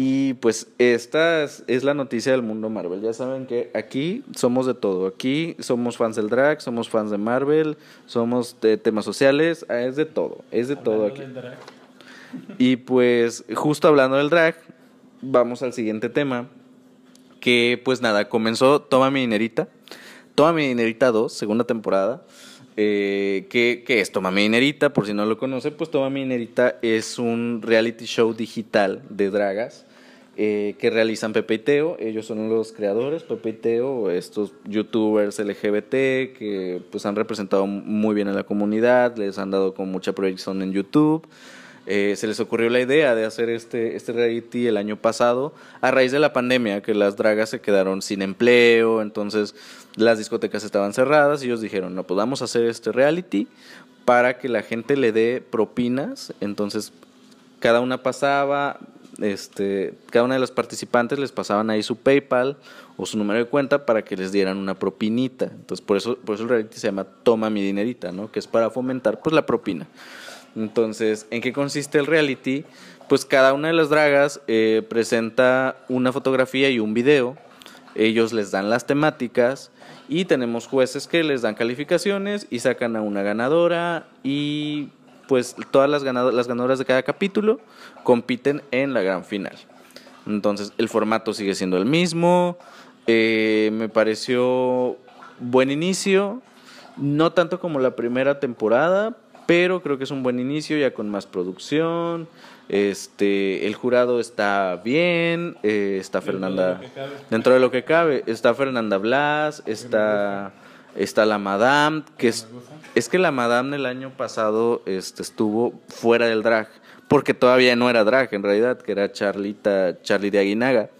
Y pues esta es la noticia del mundo Marvel. Ya saben que aquí somos de todo. Aquí somos fans del drag, somos fans de Marvel, somos de temas sociales, ah, es de todo, es de todo aquí. Y pues justo hablando del drag, vamos al siguiente tema, que pues nada, comenzó Toma mi dinerita, Toma mi dinerita 2, segunda temporada. Eh, ¿qué, es Toma mi dinerita? Por si no lo conoce, pues Toma mi dinerita es un reality show digital de dragas eh, que realizan Pepe y Teo. Ellos son los creadores, Pepe y Teo, estos youtubers LGBT que pues han representado muy bien a la comunidad, les han dado con mucha proyección en YouTube. Eh, se les ocurrió la idea de hacer este, este reality el año pasado a raíz de la pandemia, que las dragas se quedaron sin empleo, entonces las discotecas estaban cerradas y ellos dijeron, no, pues hacer este reality para que la gente le dé propinas, entonces cada una pasaba, este, cada una de los participantes les pasaban ahí su PayPal o su número de cuenta para que les dieran una propinita. Entonces, por eso, por eso el reality se llama Toma mi dinerita, ¿no? Que es para fomentar pues la propina. Entonces, ¿en qué consiste el reality? Pues cada una de las dragas eh, presenta una fotografía y un video. Ellos les dan las temáticas y tenemos jueces que les dan calificaciones y sacan a una ganadora y pues todas las, las ganadoras de cada capítulo compiten en la gran final. Entonces el formato sigue siendo el mismo. Eh, me pareció buen inicio, no tanto como la primera temporada, pero creo que es un buen inicio ya con más producción. Este, el jurado está bien, eh, está Fernanda dentro de lo que cabe, está Fernanda Blas, está está la Madame, que es, es que la Madame el año pasado este, estuvo fuera del drag, porque todavía no era drag en realidad, que era Charlita, Charlie de Aguinaga.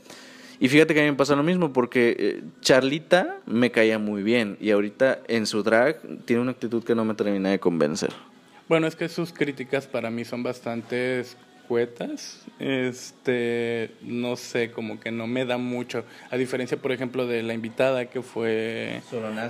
Y fíjate que a mí me pasa lo mismo, porque eh, Charlita me caía muy bien y ahorita en su drag tiene una actitud que no me termina de convencer. Bueno, es que sus críticas para mí son bastante escuetas. Este, no sé, como que no me da mucho. A diferencia, por ejemplo, de la invitada que fue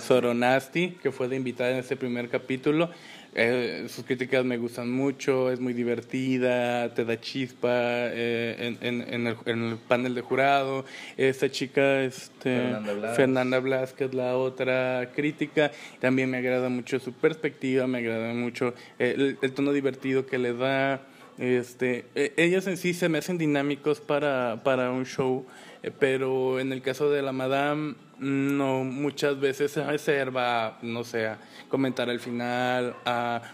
Soronasti, que fue de invitada en este primer capítulo. Eh, sus críticas me gustan mucho, es muy divertida, te da chispa eh, en, el, panel de jurado. Esta chica, este, Fernanda Blas. que es la otra crítica, también me agrada mucho su perspectiva, me agrada mucho el, tono divertido que le da. Este, ellas en sí se me hacen dinámicos para, para un show, eh, pero en el caso de la Madame no, muchas veces se reserva, no sé, comentar al final,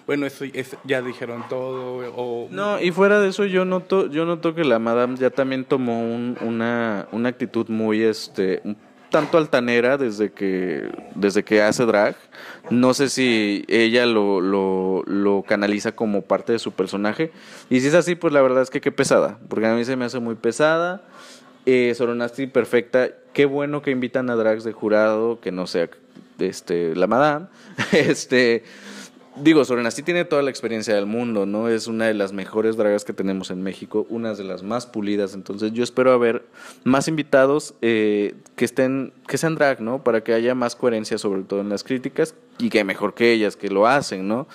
bueno, eso ya dijeron todo. O, no, y fuera de eso yo noto, yo noto que la Madame ya también tomó una, una actitud muy, este, un tanto altanera desde que, desde que hace drag. No sé si ella lo, lo, lo canaliza como parte de su personaje. Y si es así, pues la verdad es que qué pesada, porque a mí se me hace muy pesada eh, Soronasti perfecta. Qué bueno que invitan a drags de jurado, que no sea este, la madame. este, digo, Soronasti tiene toda la experiencia del mundo, ¿no? Es una de las mejores dragas que tenemos en México, una de las más pulidas. Entonces, yo espero haber más invitados eh, que estén, que sean drag, ¿no? Para que haya más coherencia, sobre todo en las críticas, y que mejor que ellas, que lo hacen, ¿no?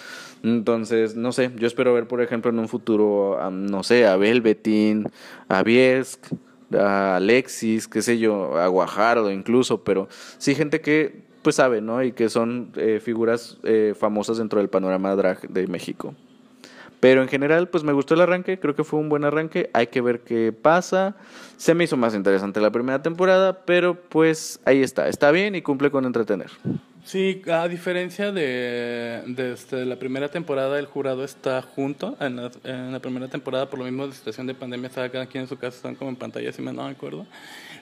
Entonces, no sé, yo espero ver, por ejemplo, en un futuro, no sé, a Belvetín, a Biesk a Alexis, qué sé yo, a Guajardo incluso, pero sí gente que pues sabe, ¿no? Y que son eh, figuras eh, famosas dentro del panorama drag de México. Pero en general, pues me gustó el arranque, creo que fue un buen arranque, hay que ver qué pasa. Se me hizo más interesante la primera temporada, pero pues ahí está, está bien y cumple con entretener. Sí, a diferencia de, de, este, la primera temporada, el jurado está junto. En la, primera temporada, por lo mismo de situación de pandemia, estaba cada quien en su casa, están como en pantalla, si me no me acuerdo.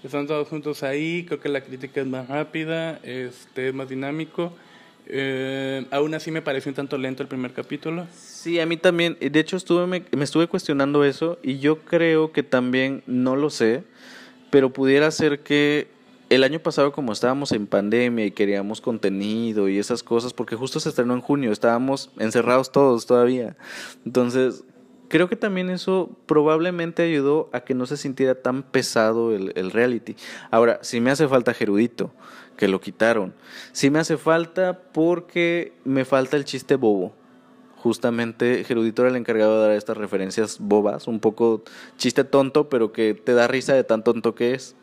Están todos juntos ahí, creo que la crítica es más rápida, este, es más dinámico. Eh, aún así me pareció un tanto lento el primer capítulo. Sí, a mí también. De hecho, estuve, me estuve cuestionando eso y yo creo que también, no lo sé, pero pudiera ser que el año pasado como estábamos en pandemia y queríamos contenido y esas cosas, porque justo se estrenó en junio, estábamos encerrados todos todavía. Entonces, creo que también eso probablemente ayudó a que no se sintiera tan pesado el, reality. Ahora, si me hace falta Gerudito, que lo quitaron. Sí me hace falta porque me falta el chiste bobo. Justamente Gerudito era el encargado de dar estas referencias bobas, un poco chiste tonto, pero que te da risa de tan tonto que es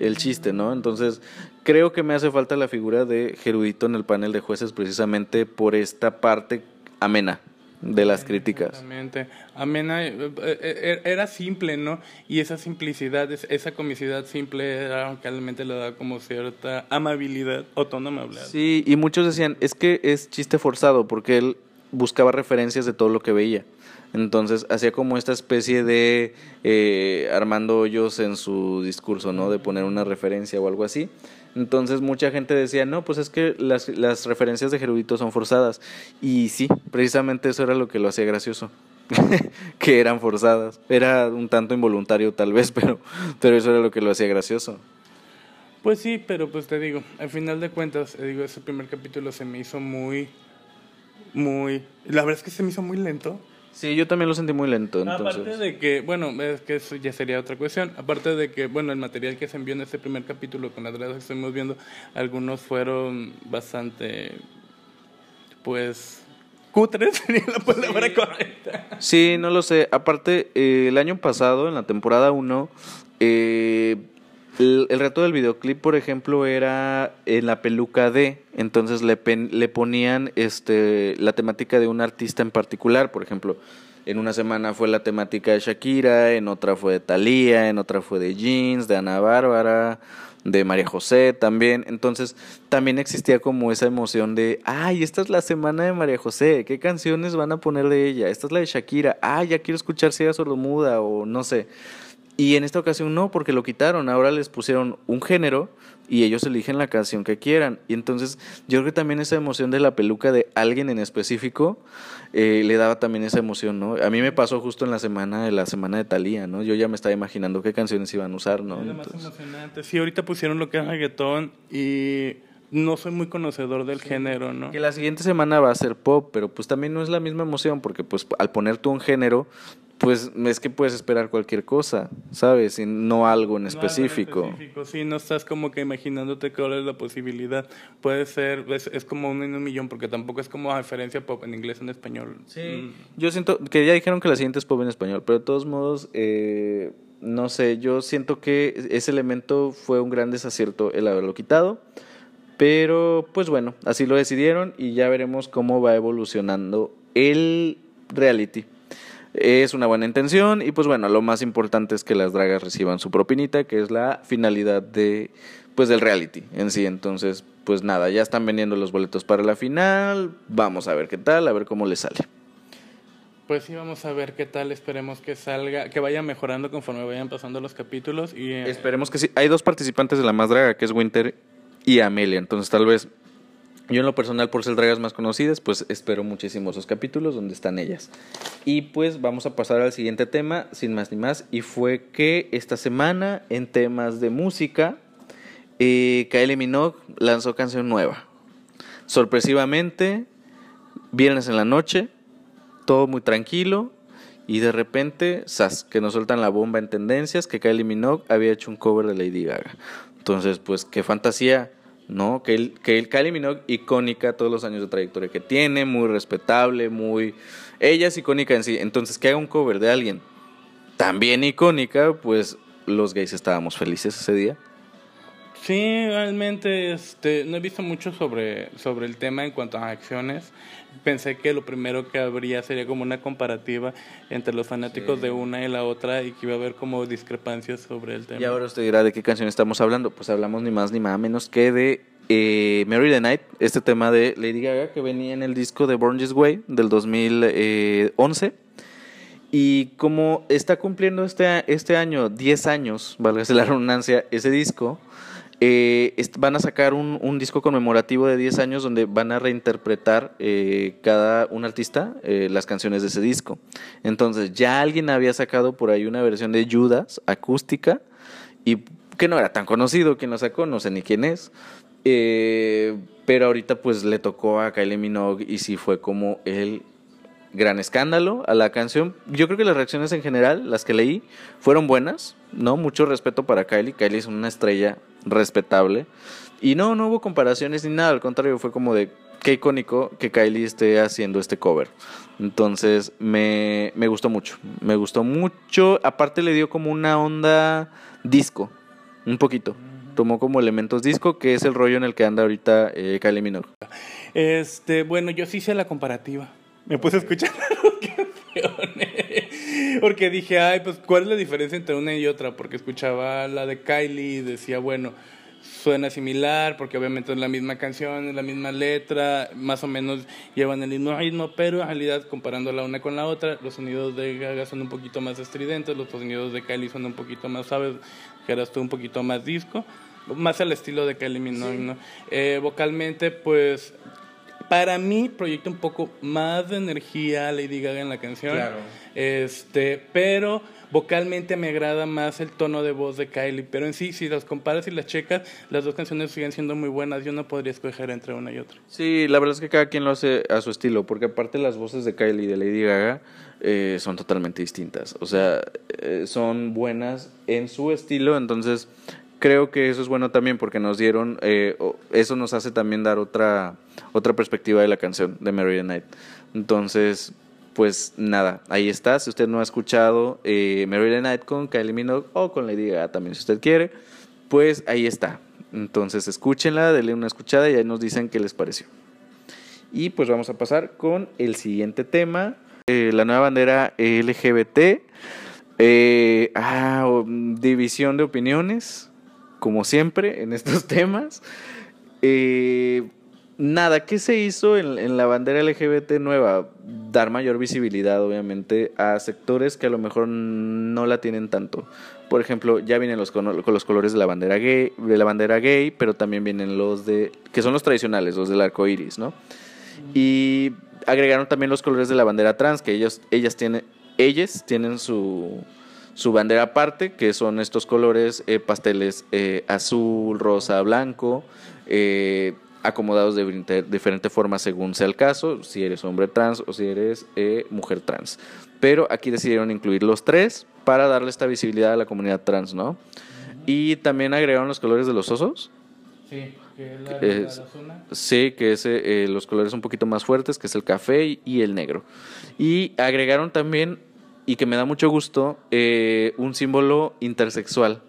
el chiste, ¿no? Entonces, creo que me hace falta la figura de Gerudito en el panel de jueces precisamente por esta parte amena de las críticas. Exactamente. Amena eh, eh, era simple, ¿no? Y esa simplicidad, esa comicidad simple era realmente le da como cierta amabilidad o tono amable. Sí, y muchos decían, es que es chiste forzado porque él buscaba referencias de todo lo que veía. Entonces hacía como esta especie de eh, Armando Hoyos en su discurso, ¿no? De poner una referencia o algo así. Entonces mucha gente decía, no, pues es que las, las referencias de Gerudito son forzadas. Y sí, precisamente eso era lo que lo hacía gracioso. que eran forzadas. Era un tanto involuntario tal vez, pero, pero eso era lo que lo hacía gracioso. Pues sí, pero pues te digo, al final de cuentas, digo, ese primer capítulo se me hizo muy, muy... La verdad es que se me hizo muy lento. Sí, yo también lo sentí muy lento. Entonces. Aparte de que, bueno, es que eso ya sería otra cuestión. Aparte de que, bueno, el material que se envió en este primer capítulo con las que estuvimos viendo, algunos fueron bastante, pues, cutres, sería la palabra sí. correcta. Sí, no lo sé. Aparte, eh, el año pasado, en la temporada 1, eh, el, reto del videoclip, por ejemplo, era en la peluca de, entonces le, pen, le ponían este, la temática de un artista en particular, por ejemplo, en una semana fue la temática de Shakira, en otra fue de Thalía, en otra fue de Jeans, de Ana Bárbara, de María José también. Entonces también existía como esa emoción de, ay, esta es la semana de María José, ¿qué canciones van a poner de ella? Esta es la de Shakira, ay, ya quiero escuchar si ella sordomuda o no sé. Y en esta ocasión no, porque lo quitaron. Ahora les pusieron un género y ellos eligen la canción que quieran. Y entonces yo creo que también esa emoción de la peluca de alguien en específico eh, le daba también esa emoción, ¿no? A mí me pasó justo en la semana de la semana de Talía, ¿no? Yo ya me estaba imaginando qué canciones iban a usar, ¿no? Era más emocionante. Sí, ahorita pusieron lo que es reggaetón y no soy muy conocedor del sí. género, ¿no? Que la siguiente semana va a ser pop, pero pues también no es la misma emoción porque pues al poner tú un género, pues es que puedes esperar cualquier cosa, ¿sabes? Y no algo en específico. No algo en específico. Sí, no estás como que imaginándote cuál es la posibilidad. Puede ser, es, es como uno en un millón, porque tampoco es como referencia pop en inglés en español. Sí. Mm. Yo siento que ya dijeron que la siguiente es pop en español, pero de todos modos, eh, no sé, yo siento que ese elemento fue un gran desacierto el haberlo quitado. Pero, pues bueno, así lo decidieron y ya veremos cómo va evolucionando el reality. Es una buena intención y pues bueno, lo más importante es que las dragas reciban su propinita, que es la finalidad de pues del reality en sí. Entonces, pues nada, ya están vendiendo los boletos para la final. Vamos a ver qué tal, a ver cómo le sale. Pues sí, vamos a ver qué tal. Esperemos que salga, que vaya mejorando conforme vayan pasando los capítulos. y eh, Esperemos que sí. Hay dos participantes de la más draga, que es Winter y Amelia. Entonces, tal vez yo en lo personal, por ser dragas más conocidas, pues espero muchísimo esos capítulos donde están ellas. Y pues vamos a pasar al siguiente tema, sin más ni más, y fue que esta semana en temas de música, eh, Kylie Minogue lanzó canción nueva. Sorpresivamente, viernes en la noche, todo muy tranquilo, y de repente, sas, que nos sueltan la bomba en tendencias, que Kylie Minogue había hecho un cover de Lady Gaga. Entonces, pues qué fantasía ¿no? Que el, que Kylie Minogue, icónica todos los años de trayectoria que tiene, muy respetable, muy... Ella es icónica en sí, entonces que haga un cover de alguien también icónica, pues los gays estábamos felices ese día. Sí, realmente este, no he visto mucho sobre, sobre el tema en cuanto a acciones. Pensé que lo primero que habría sería como una comparativa entre los fanáticos sí. de una y la otra y que iba a haber como discrepancias sobre el tema. Y ahora usted dirá de qué canción estamos hablando. Pues hablamos ni más ni más menos que de eh, Mary the Night, este tema de Lady Gaga que venía en el disco de Born This Way del 2011. Y como está cumpliendo este, este año 10 años, valga la redundancia, ese disco, eh, van a sacar un, disco conmemorativo de 10 años donde van a reinterpretar eh, cada un artista eh, las canciones de ese disco. Entonces ya alguien había sacado por ahí una versión de Judas acústica y que no era tan conocido, quien lo sacó, no sé ni quién es. pero ahorita pues le tocó a Kylie Minogue y sí fue como el gran escándalo a la canción. Yo creo que las reacciones en general, las que leí, fueron buenas, ¿no? Mucho respeto para Kylie. Kylie es una estrella respetable. Y no, no hubo comparaciones ni nada, al contrario, fue como de qué icónico que Kylie esté haciendo este cover. Entonces me, me gustó mucho, me gustó mucho. Aparte le dio como una onda disco, un poquito. Tomó como elementos disco, que es el rollo en el que anda ahorita eh, Kylie Minogue. Este, bueno, yo sí hice la comparativa me puse a escuchar Porque dije, ay, pues, ¿cuál es la diferencia entre una y otra? Porque escuchaba la de Kylie y decía, bueno, suena similar, porque obviamente es la misma canción, es la misma letra, más o menos llevan el mismo ritmo, pero en realidad, comparando la una con la otra, los sonidos de Gaga son un poquito más estridentes, los sonidos de Kylie son un poquito más, ¿sabes? eras tú un poquito más disco más al estilo de Kylie Minogue, ¿no? Eh, vocalmente, pues para mí proyecta un poco más de energía Lady Gaga en la canción. Claro. Este, pero vocalmente me agrada más el tono de voz de Kylie, pero en sí, si las comparas y las checas, las dos canciones siguen siendo muy buenas. Yo no podría escoger entre una y otra. Sí, la verdad es que cada quien lo hace a su estilo, porque aparte las voces de Kylie y de Lady Gaga eh, son totalmente distintas. O sea, eh, son buenas en su estilo, entonces creo que eso es bueno también porque nos dieron, eh, eso nos hace también dar otra, otra perspectiva de la canción de Mary the Night. Entonces, pues nada, ahí está. Si usted no ha escuchado eh, the Night con Kylie Minogue o con Lady Gaga también, si usted quiere, pues ahí está. Entonces escúchenla, denle una escuchada y ahí nos dicen qué les pareció. Y pues vamos a pasar con el siguiente tema, eh, la nueva bandera LGBT. ah, división de opiniones como siempre, en estos temas. Eh, nada, ¿qué se hizo en, la bandera LGBT nueva? Dar mayor visibilidad, obviamente, a sectores que a lo mejor no la tienen tanto. Por ejemplo, ya vienen los con, los colores de la bandera gay, de la bandera gay, pero también vienen los de que son los tradicionales, los del arco iris, ¿no? Y agregaron también los colores de la bandera trans, que ellos, ellas tienen, ellas tienen su su bandera aparte, que son estos colores eh, pasteles eh, azul, rosa, blanco, eh, acomodados de diferente forma según sea el caso, si eres hombre trans o si eres mujer trans. Pero aquí decidieron incluir los tres para darle esta visibilidad a la comunidad trans, ¿no? Y también agregaron los colores de los osos. Sí, que es la, zona. Sí, que es los colores un poquito más fuertes, que es el café y el negro. Y agregaron también y que me da mucho gusto, eh, un símbolo intersexual.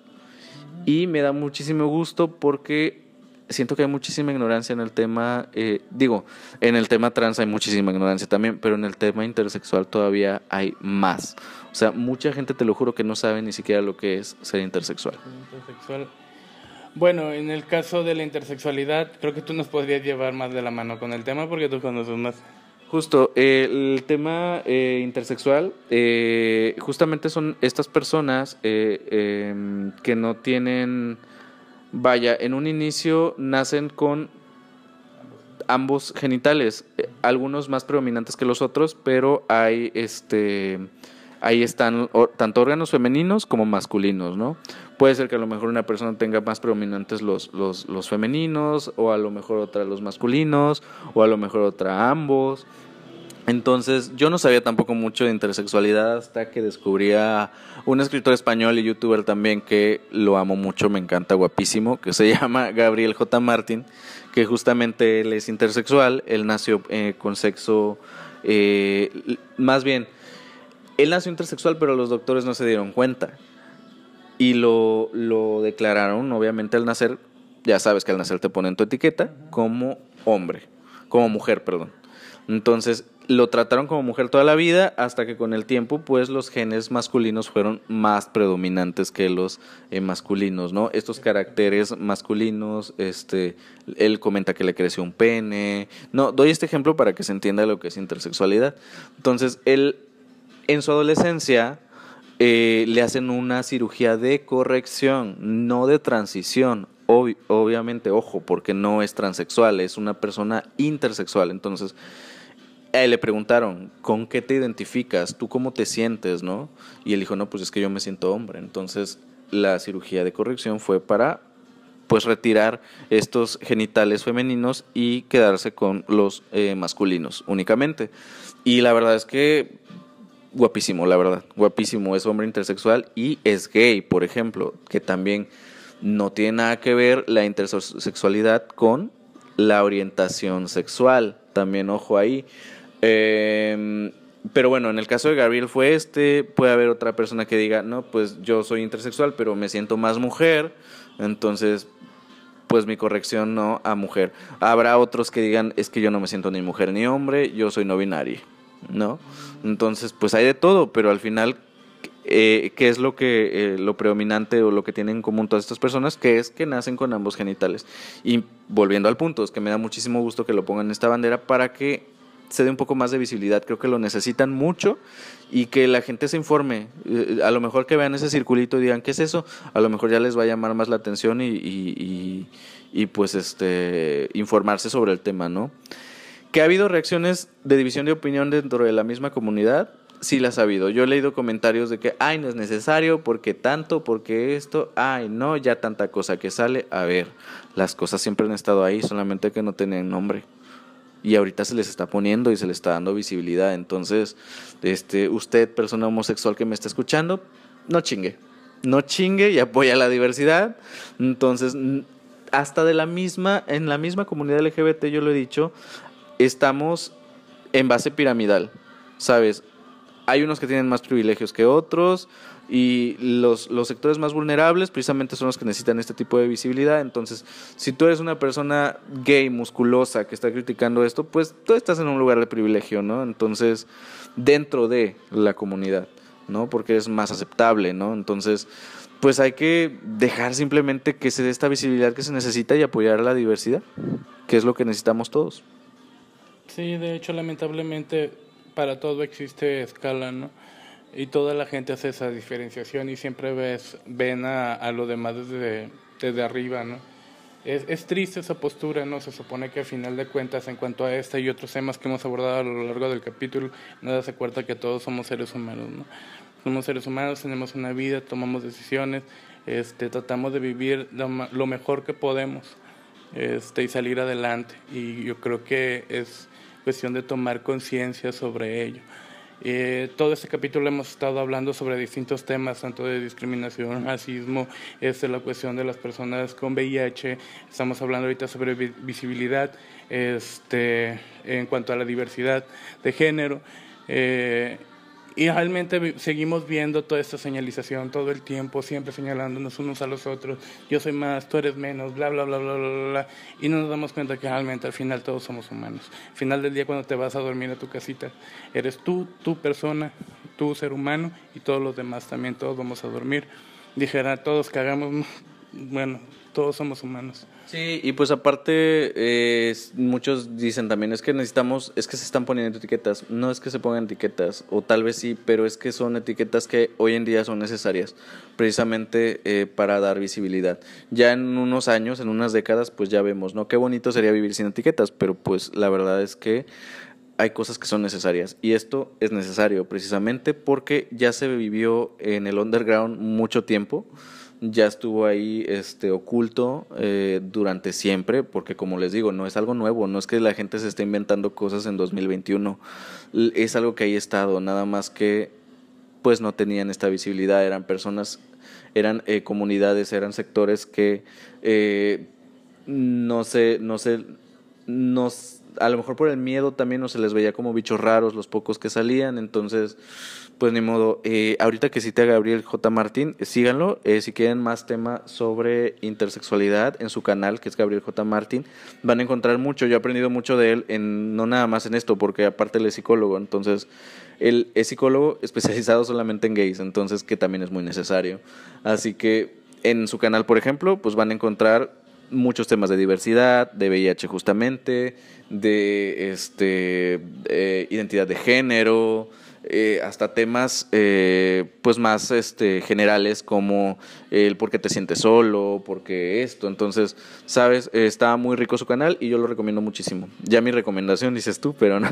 Y me da muchísimo gusto porque siento que hay muchísima ignorancia en el tema, eh, digo, en el tema trans hay muchísima ignorancia también, pero en el tema intersexual todavía hay más. O sea, mucha gente, te lo juro, que no sabe ni siquiera lo que es ser intersexual. Intersexual. Bueno, en el caso de la intersexualidad, creo que tú nos podrías llevar más de la mano con el tema porque tú conoces más. Justo, el tema eh, intersexual, eh, justamente son estas personas eh, em, que no tienen, vaya, en un inicio nacen con ambos genitales, algunos más predominantes que los otros, pero hay este ahí están tanto órganos femeninos como masculinos, ¿no? Puede ser que a lo mejor una persona tenga más predominantes los, los, los femeninos, o a lo mejor otra los masculinos, o a lo mejor otra ambos. Entonces, yo no sabía tampoco mucho de intersexualidad hasta que descubrí a un escritor español y youtuber también que lo amo mucho, me encanta, guapísimo, que se llama Gabriel J. Martin, que justamente él es intersexual, él nació eh, con sexo, eh, más bien, él nació intersexual, pero los doctores no se dieron cuenta. Y lo, lo declararon, obviamente, al nacer, ya sabes que al nacer te ponen tu etiqueta, como hombre, como mujer, perdón. Entonces, lo trataron como mujer toda la vida hasta que con el tiempo pues los genes masculinos fueron más predominantes que los eh, masculinos, ¿no? Estos caracteres masculinos, este, él comenta que le creció un pene, no, doy este ejemplo para que se entienda lo que es intersexualidad. Entonces, él en su adolescencia eh, le hacen una cirugía de corrección, no de transición. obviamente, ojo, porque no es transexual, es una persona intersexual. Entonces, le preguntaron, ¿con qué te identificas? ¿Tú cómo te sientes? ¿no? Y él dijo, no, pues es que yo me siento hombre. Entonces, la cirugía de corrección fue para pues retirar estos genitales femeninos y quedarse con los eh, masculinos únicamente. Y la verdad es que guapísimo, la verdad, guapísimo, es hombre intersexual y es gay, por ejemplo, que también no tiene nada que ver la intersexualidad con la orientación sexual, también ojo ahí. Em, pero bueno, en el caso de Gabriel fue este, puede haber otra persona que diga, no, pues yo soy intersexual, pero me siento más mujer, entonces pues mi corrección no a mujer. Habrá otros que digan, es que yo no me siento ni mujer ni hombre, yo soy no binario, ¿no? Entonces, pues hay de todo, pero al final, eh, ¿qué es lo que eh, lo predominante o lo que tienen en común todas estas personas? Que es que nacen con ambos genitales. Y volviendo al punto, es que me da muchísimo gusto que lo pongan en esta bandera para que se dé un poco más de visibilidad. Creo que lo necesitan mucho y que la gente se informe. Eh, a lo mejor que vean ese circulito y digan, ¿qué es eso? A lo mejor ya les va a llamar más la atención y, y, y, pues este, informarse sobre el tema, ¿no? Que ha habido reacciones de división de opinión dentro de la misma comunidad, sí las ha habido. Yo he leído comentarios de que, ay, no es necesario, porque tanto, porque esto, ay, no, ya tanta cosa que sale. A ver, las cosas siempre han estado ahí, solamente que no tienen nombre y ahorita se les está poniendo y se les está dando visibilidad. Entonces, este, usted, persona homosexual que me está escuchando, no chingue. No chingue y apoya la diversidad. Entonces, hasta de la misma, en la misma comunidad LGBT, yo lo he dicho, estamos en base piramidal. ¿Sabes? Hay unos que tienen más privilegios que otros, y los, los sectores más vulnerables precisamente son los que necesitan este tipo de visibilidad. Entonces, si tú eres una persona gay, musculosa, que está criticando esto, pues tú estás en un lugar de privilegio, ¿no? Entonces, dentro de la comunidad, ¿no? Porque es más aceptable, ¿no? Entonces, pues hay que dejar simplemente que se dé esta visibilidad que se necesita y apoyar la diversidad, que es lo que necesitamos todos. Sí, de hecho, lamentablemente para todo existe escala, ¿no? y toda la gente hace esa diferenciación y siempre ves, ven a, a lo demás desde, desde arriba, ¿no? Es, es, triste esa postura, ¿no? Se supone que al final de cuentas, en cuanto a esta y otros temas que hemos abordado a lo largo del capítulo, nada se cuenta que todos somos seres humanos, ¿no? Somos seres humanos, tenemos una vida, tomamos decisiones, este, tratamos de vivir lo, lo mejor que podemos este, y salir adelante. Y yo creo que es cuestión de tomar conciencia sobre ello. Eh, todo este capítulo hemos estado hablando sobre distintos temas, tanto de discriminación, racismo, este, la cuestión de las personas con VIH, estamos hablando ahorita sobre visibilidad este, en cuanto a la diversidad de género. Eh, y realmente seguimos viendo toda esta señalización todo el tiempo, siempre señalándonos unos a los otros, yo soy más, tú eres menos, bla, bla, bla, bla, bla, bla, y no nos damos cuenta que realmente al final todos somos humanos. Al final del día cuando te vas a dormir a tu casita, eres tú, tu persona, tu ser humano y todos los demás también, todos vamos a dormir. Dijera, todos que hagamos, bueno, todos somos humanos. Sí, y pues aparte, eh, muchos dicen también, es que necesitamos, es que se están poniendo etiquetas. No es que se pongan etiquetas, o tal vez sí, pero es que son etiquetas que hoy en día son necesarias, precisamente eh, para dar visibilidad. Ya en unos años, en unas décadas, pues ya vemos, ¿no? Qué bonito sería vivir sin etiquetas, pero pues la verdad es que hay cosas que son necesarias. Y esto es necesario precisamente porque ya se vivió en el underground mucho tiempo ya estuvo ahí este, oculto eh, durante siempre, porque como les digo, no es algo nuevo, no es que la gente se esté inventando cosas en 2021, es algo que ahí estado, nada más que pues no tenían esta visibilidad, eran personas, eran eh, comunidades, eran sectores que eh, no sé, no sé, nos, a lo mejor por el miedo también no se les veía como bichos raros los pocos que salían, entonces pues ni modo. Eh, ahorita que cité a Gabriel J. Martín, síganlo. Eh, si quieren más tema sobre intersexualidad en su canal, que es Gabriel J. Martín, van a encontrar mucho. Yo he aprendido mucho de él, en, no nada más en esto, porque aparte él es psicólogo. Entonces, él es psicólogo especializado solamente en gays, entonces que también es muy necesario. Así que en su canal, por ejemplo, pues van a encontrar muchos temas de diversidad, de VIH justamente, de este, eh, identidad de género, eh, hasta temas eh, pues más este, generales como el por qué te sientes solo, por qué esto. Entonces, sabes, está muy rico su canal y yo lo recomiendo muchísimo. Ya mi recomendación dices tú, pero no.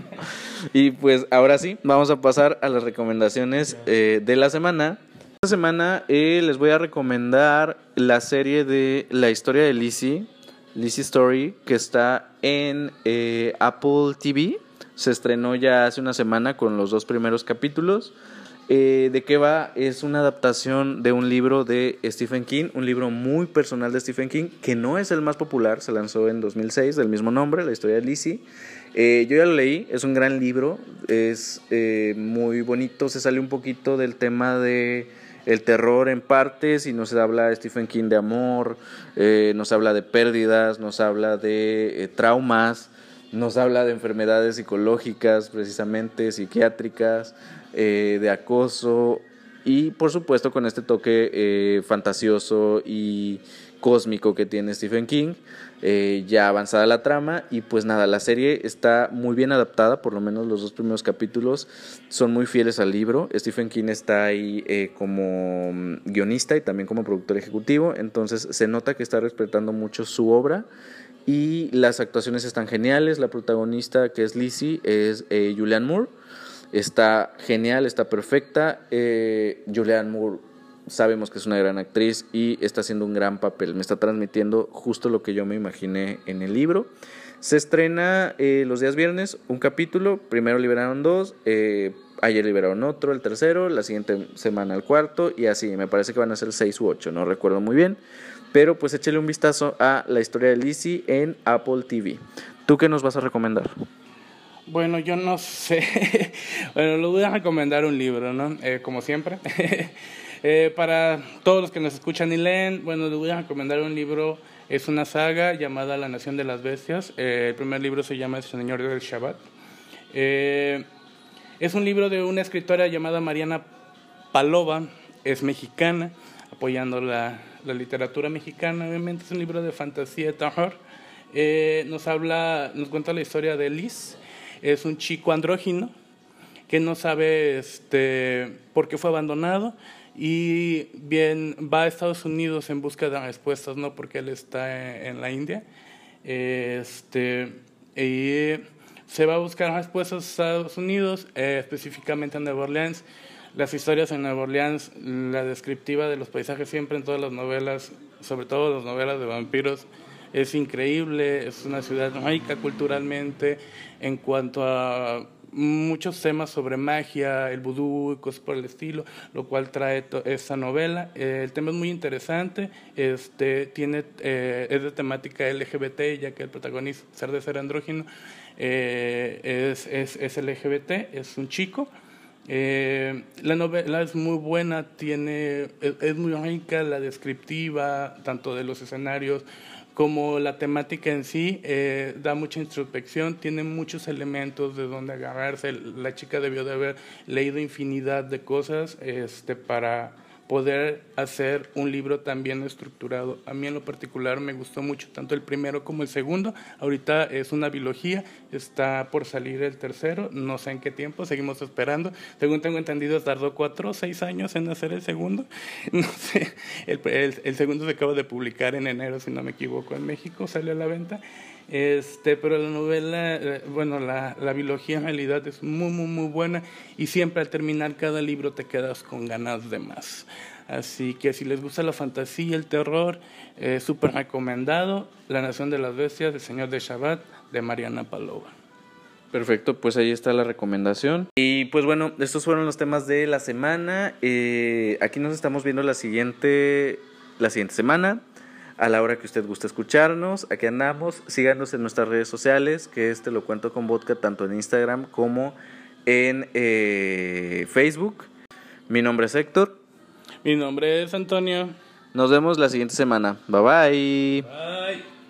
y pues ahora sí, vamos a pasar a las recomendaciones eh, de la semana. Esta semana les voy a recomendar la serie de la historia de Lizzie, Lizzie Story, que está en Apple TV se estrenó ya hace una semana con los dos primeros capítulos. Eh, ¿De qué va? Es una adaptación de un libro de Stephen King, un libro muy personal de Stephen King, que no es el más popular, se lanzó en 2006, del mismo nombre, la historia de Lizzie. Eh, yo ya lo leí, es un gran libro, es eh, muy bonito, se sale un poquito del tema de el terror en partes y nos habla Stephen King de amor, nos habla de pérdidas, nos habla de traumas, nos habla de enfermedades psicológicas, precisamente psiquiátricas, eh, de acoso y por supuesto con este toque eh, fantasioso y cósmico que tiene Stephen King, eh, ya avanzada la trama. Y pues nada, la serie está muy bien adaptada, por lo menos los dos primeros capítulos son muy fieles al libro, Stephen King está ahí como mm, guionista y también como productor ejecutivo, entonces se nota que está respetando mucho su obra y las actuaciones están geniales. La protagonista, que es Lizzie, es eh, Julianne Moore. Está genial, está perfecta. Eh, Julianne Moore sabemos que es una gran actriz y está haciendo un gran papel. Me está transmitiendo justo lo que yo me imaginé en el libro. Se estrena eh, los días viernes un capítulo. Primero liberaron dos. Eh, ayer liberaron otro, el tercero. La siguiente semana el cuarto. Y así, me parece que van a ser seis u ocho. No recuerdo muy bien. Pero pues échale un vistazo a la historia de Lizzie en Apple TV. ¿Tú qué nos vas a recomendar? Bueno, yo no sé. bueno, le voy a recomendar un libro, ¿no? Eh, como siempre. eh, para todos los que nos escuchan y leen, bueno, les voy a recomendar un libro. Es una saga llamada La Nación de las Bestias. Eh, el primer libro se llama El Señor del Shabbat. Eh, es un libro de una escritora llamada Mariana Palova. Es mexicana, apoyando la literatura mexicana, obviamente es un libro de fantasía terror. Eh, nos habla, nos cuenta la historia de Liz, es un chico andrógino que no sabe este, por qué fue abandonado y bien va a Estados Unidos en busca de respuestas, no porque él está en, la India, este, y se va a buscar respuestas a Estados Unidos, eh, específicamente en Nueva Orleans, las historias en Nueva Orleans, la descriptiva de los paisajes siempre en todas las novelas, sobre todo las novelas de vampiros, es increíble, es una ciudad rica culturalmente en cuanto a muchos temas sobre magia, el vudú y cosas por el estilo, lo cual trae esta novela. Eh, el tema es muy interesante, este, tiene, eh, es de temática LGBT, ya que el protagonista, ser de ser andrógino, eh, es, es, es LGBT, es un chico. Eh, la novela es muy buena, tiene, es, muy rica la descriptiva, tanto de los escenarios como la temática en sí, eh, da mucha introspección, tiene muchos elementos de donde agarrarse. La chica debió de haber leído infinidad de cosas este, para poder hacer un libro tan bien estructurado. A mí en lo particular me gustó mucho tanto el primero como el segundo. Ahorita es una biología, está por salir el tercero, no sé en qué tiempo, seguimos esperando. Según tengo entendido, tardó cuatro o seis años en hacer el segundo. No sé, el, el segundo se acaba de publicar en enero, si no me equivoco, en México, salió a la venta. Este, pero la novela, eh, bueno, la, la, biología en realidad es muy, muy, muy buena y siempre al terminar cada libro te quedas con ganas de más. Así que si les gusta la fantasía, el terror, eh, súper recomendado, La Nación de las Bestias, El Señor de Shabbat, de Mariana Palova. Perfecto, pues ahí está la recomendación. Y pues bueno, estos fueron los temas de la semana. Eh, aquí nos estamos viendo la siguiente, la siguiente semana a la hora que usted guste escucharnos. Aquí andamos. Síganos en nuestras redes sociales, que este lo cuento con vodka tanto en Instagram como en eh, Facebook. Mi nombre es Héctor. Mi nombre es Antonio. Nos vemos la siguiente semana. Bye bye. Bye.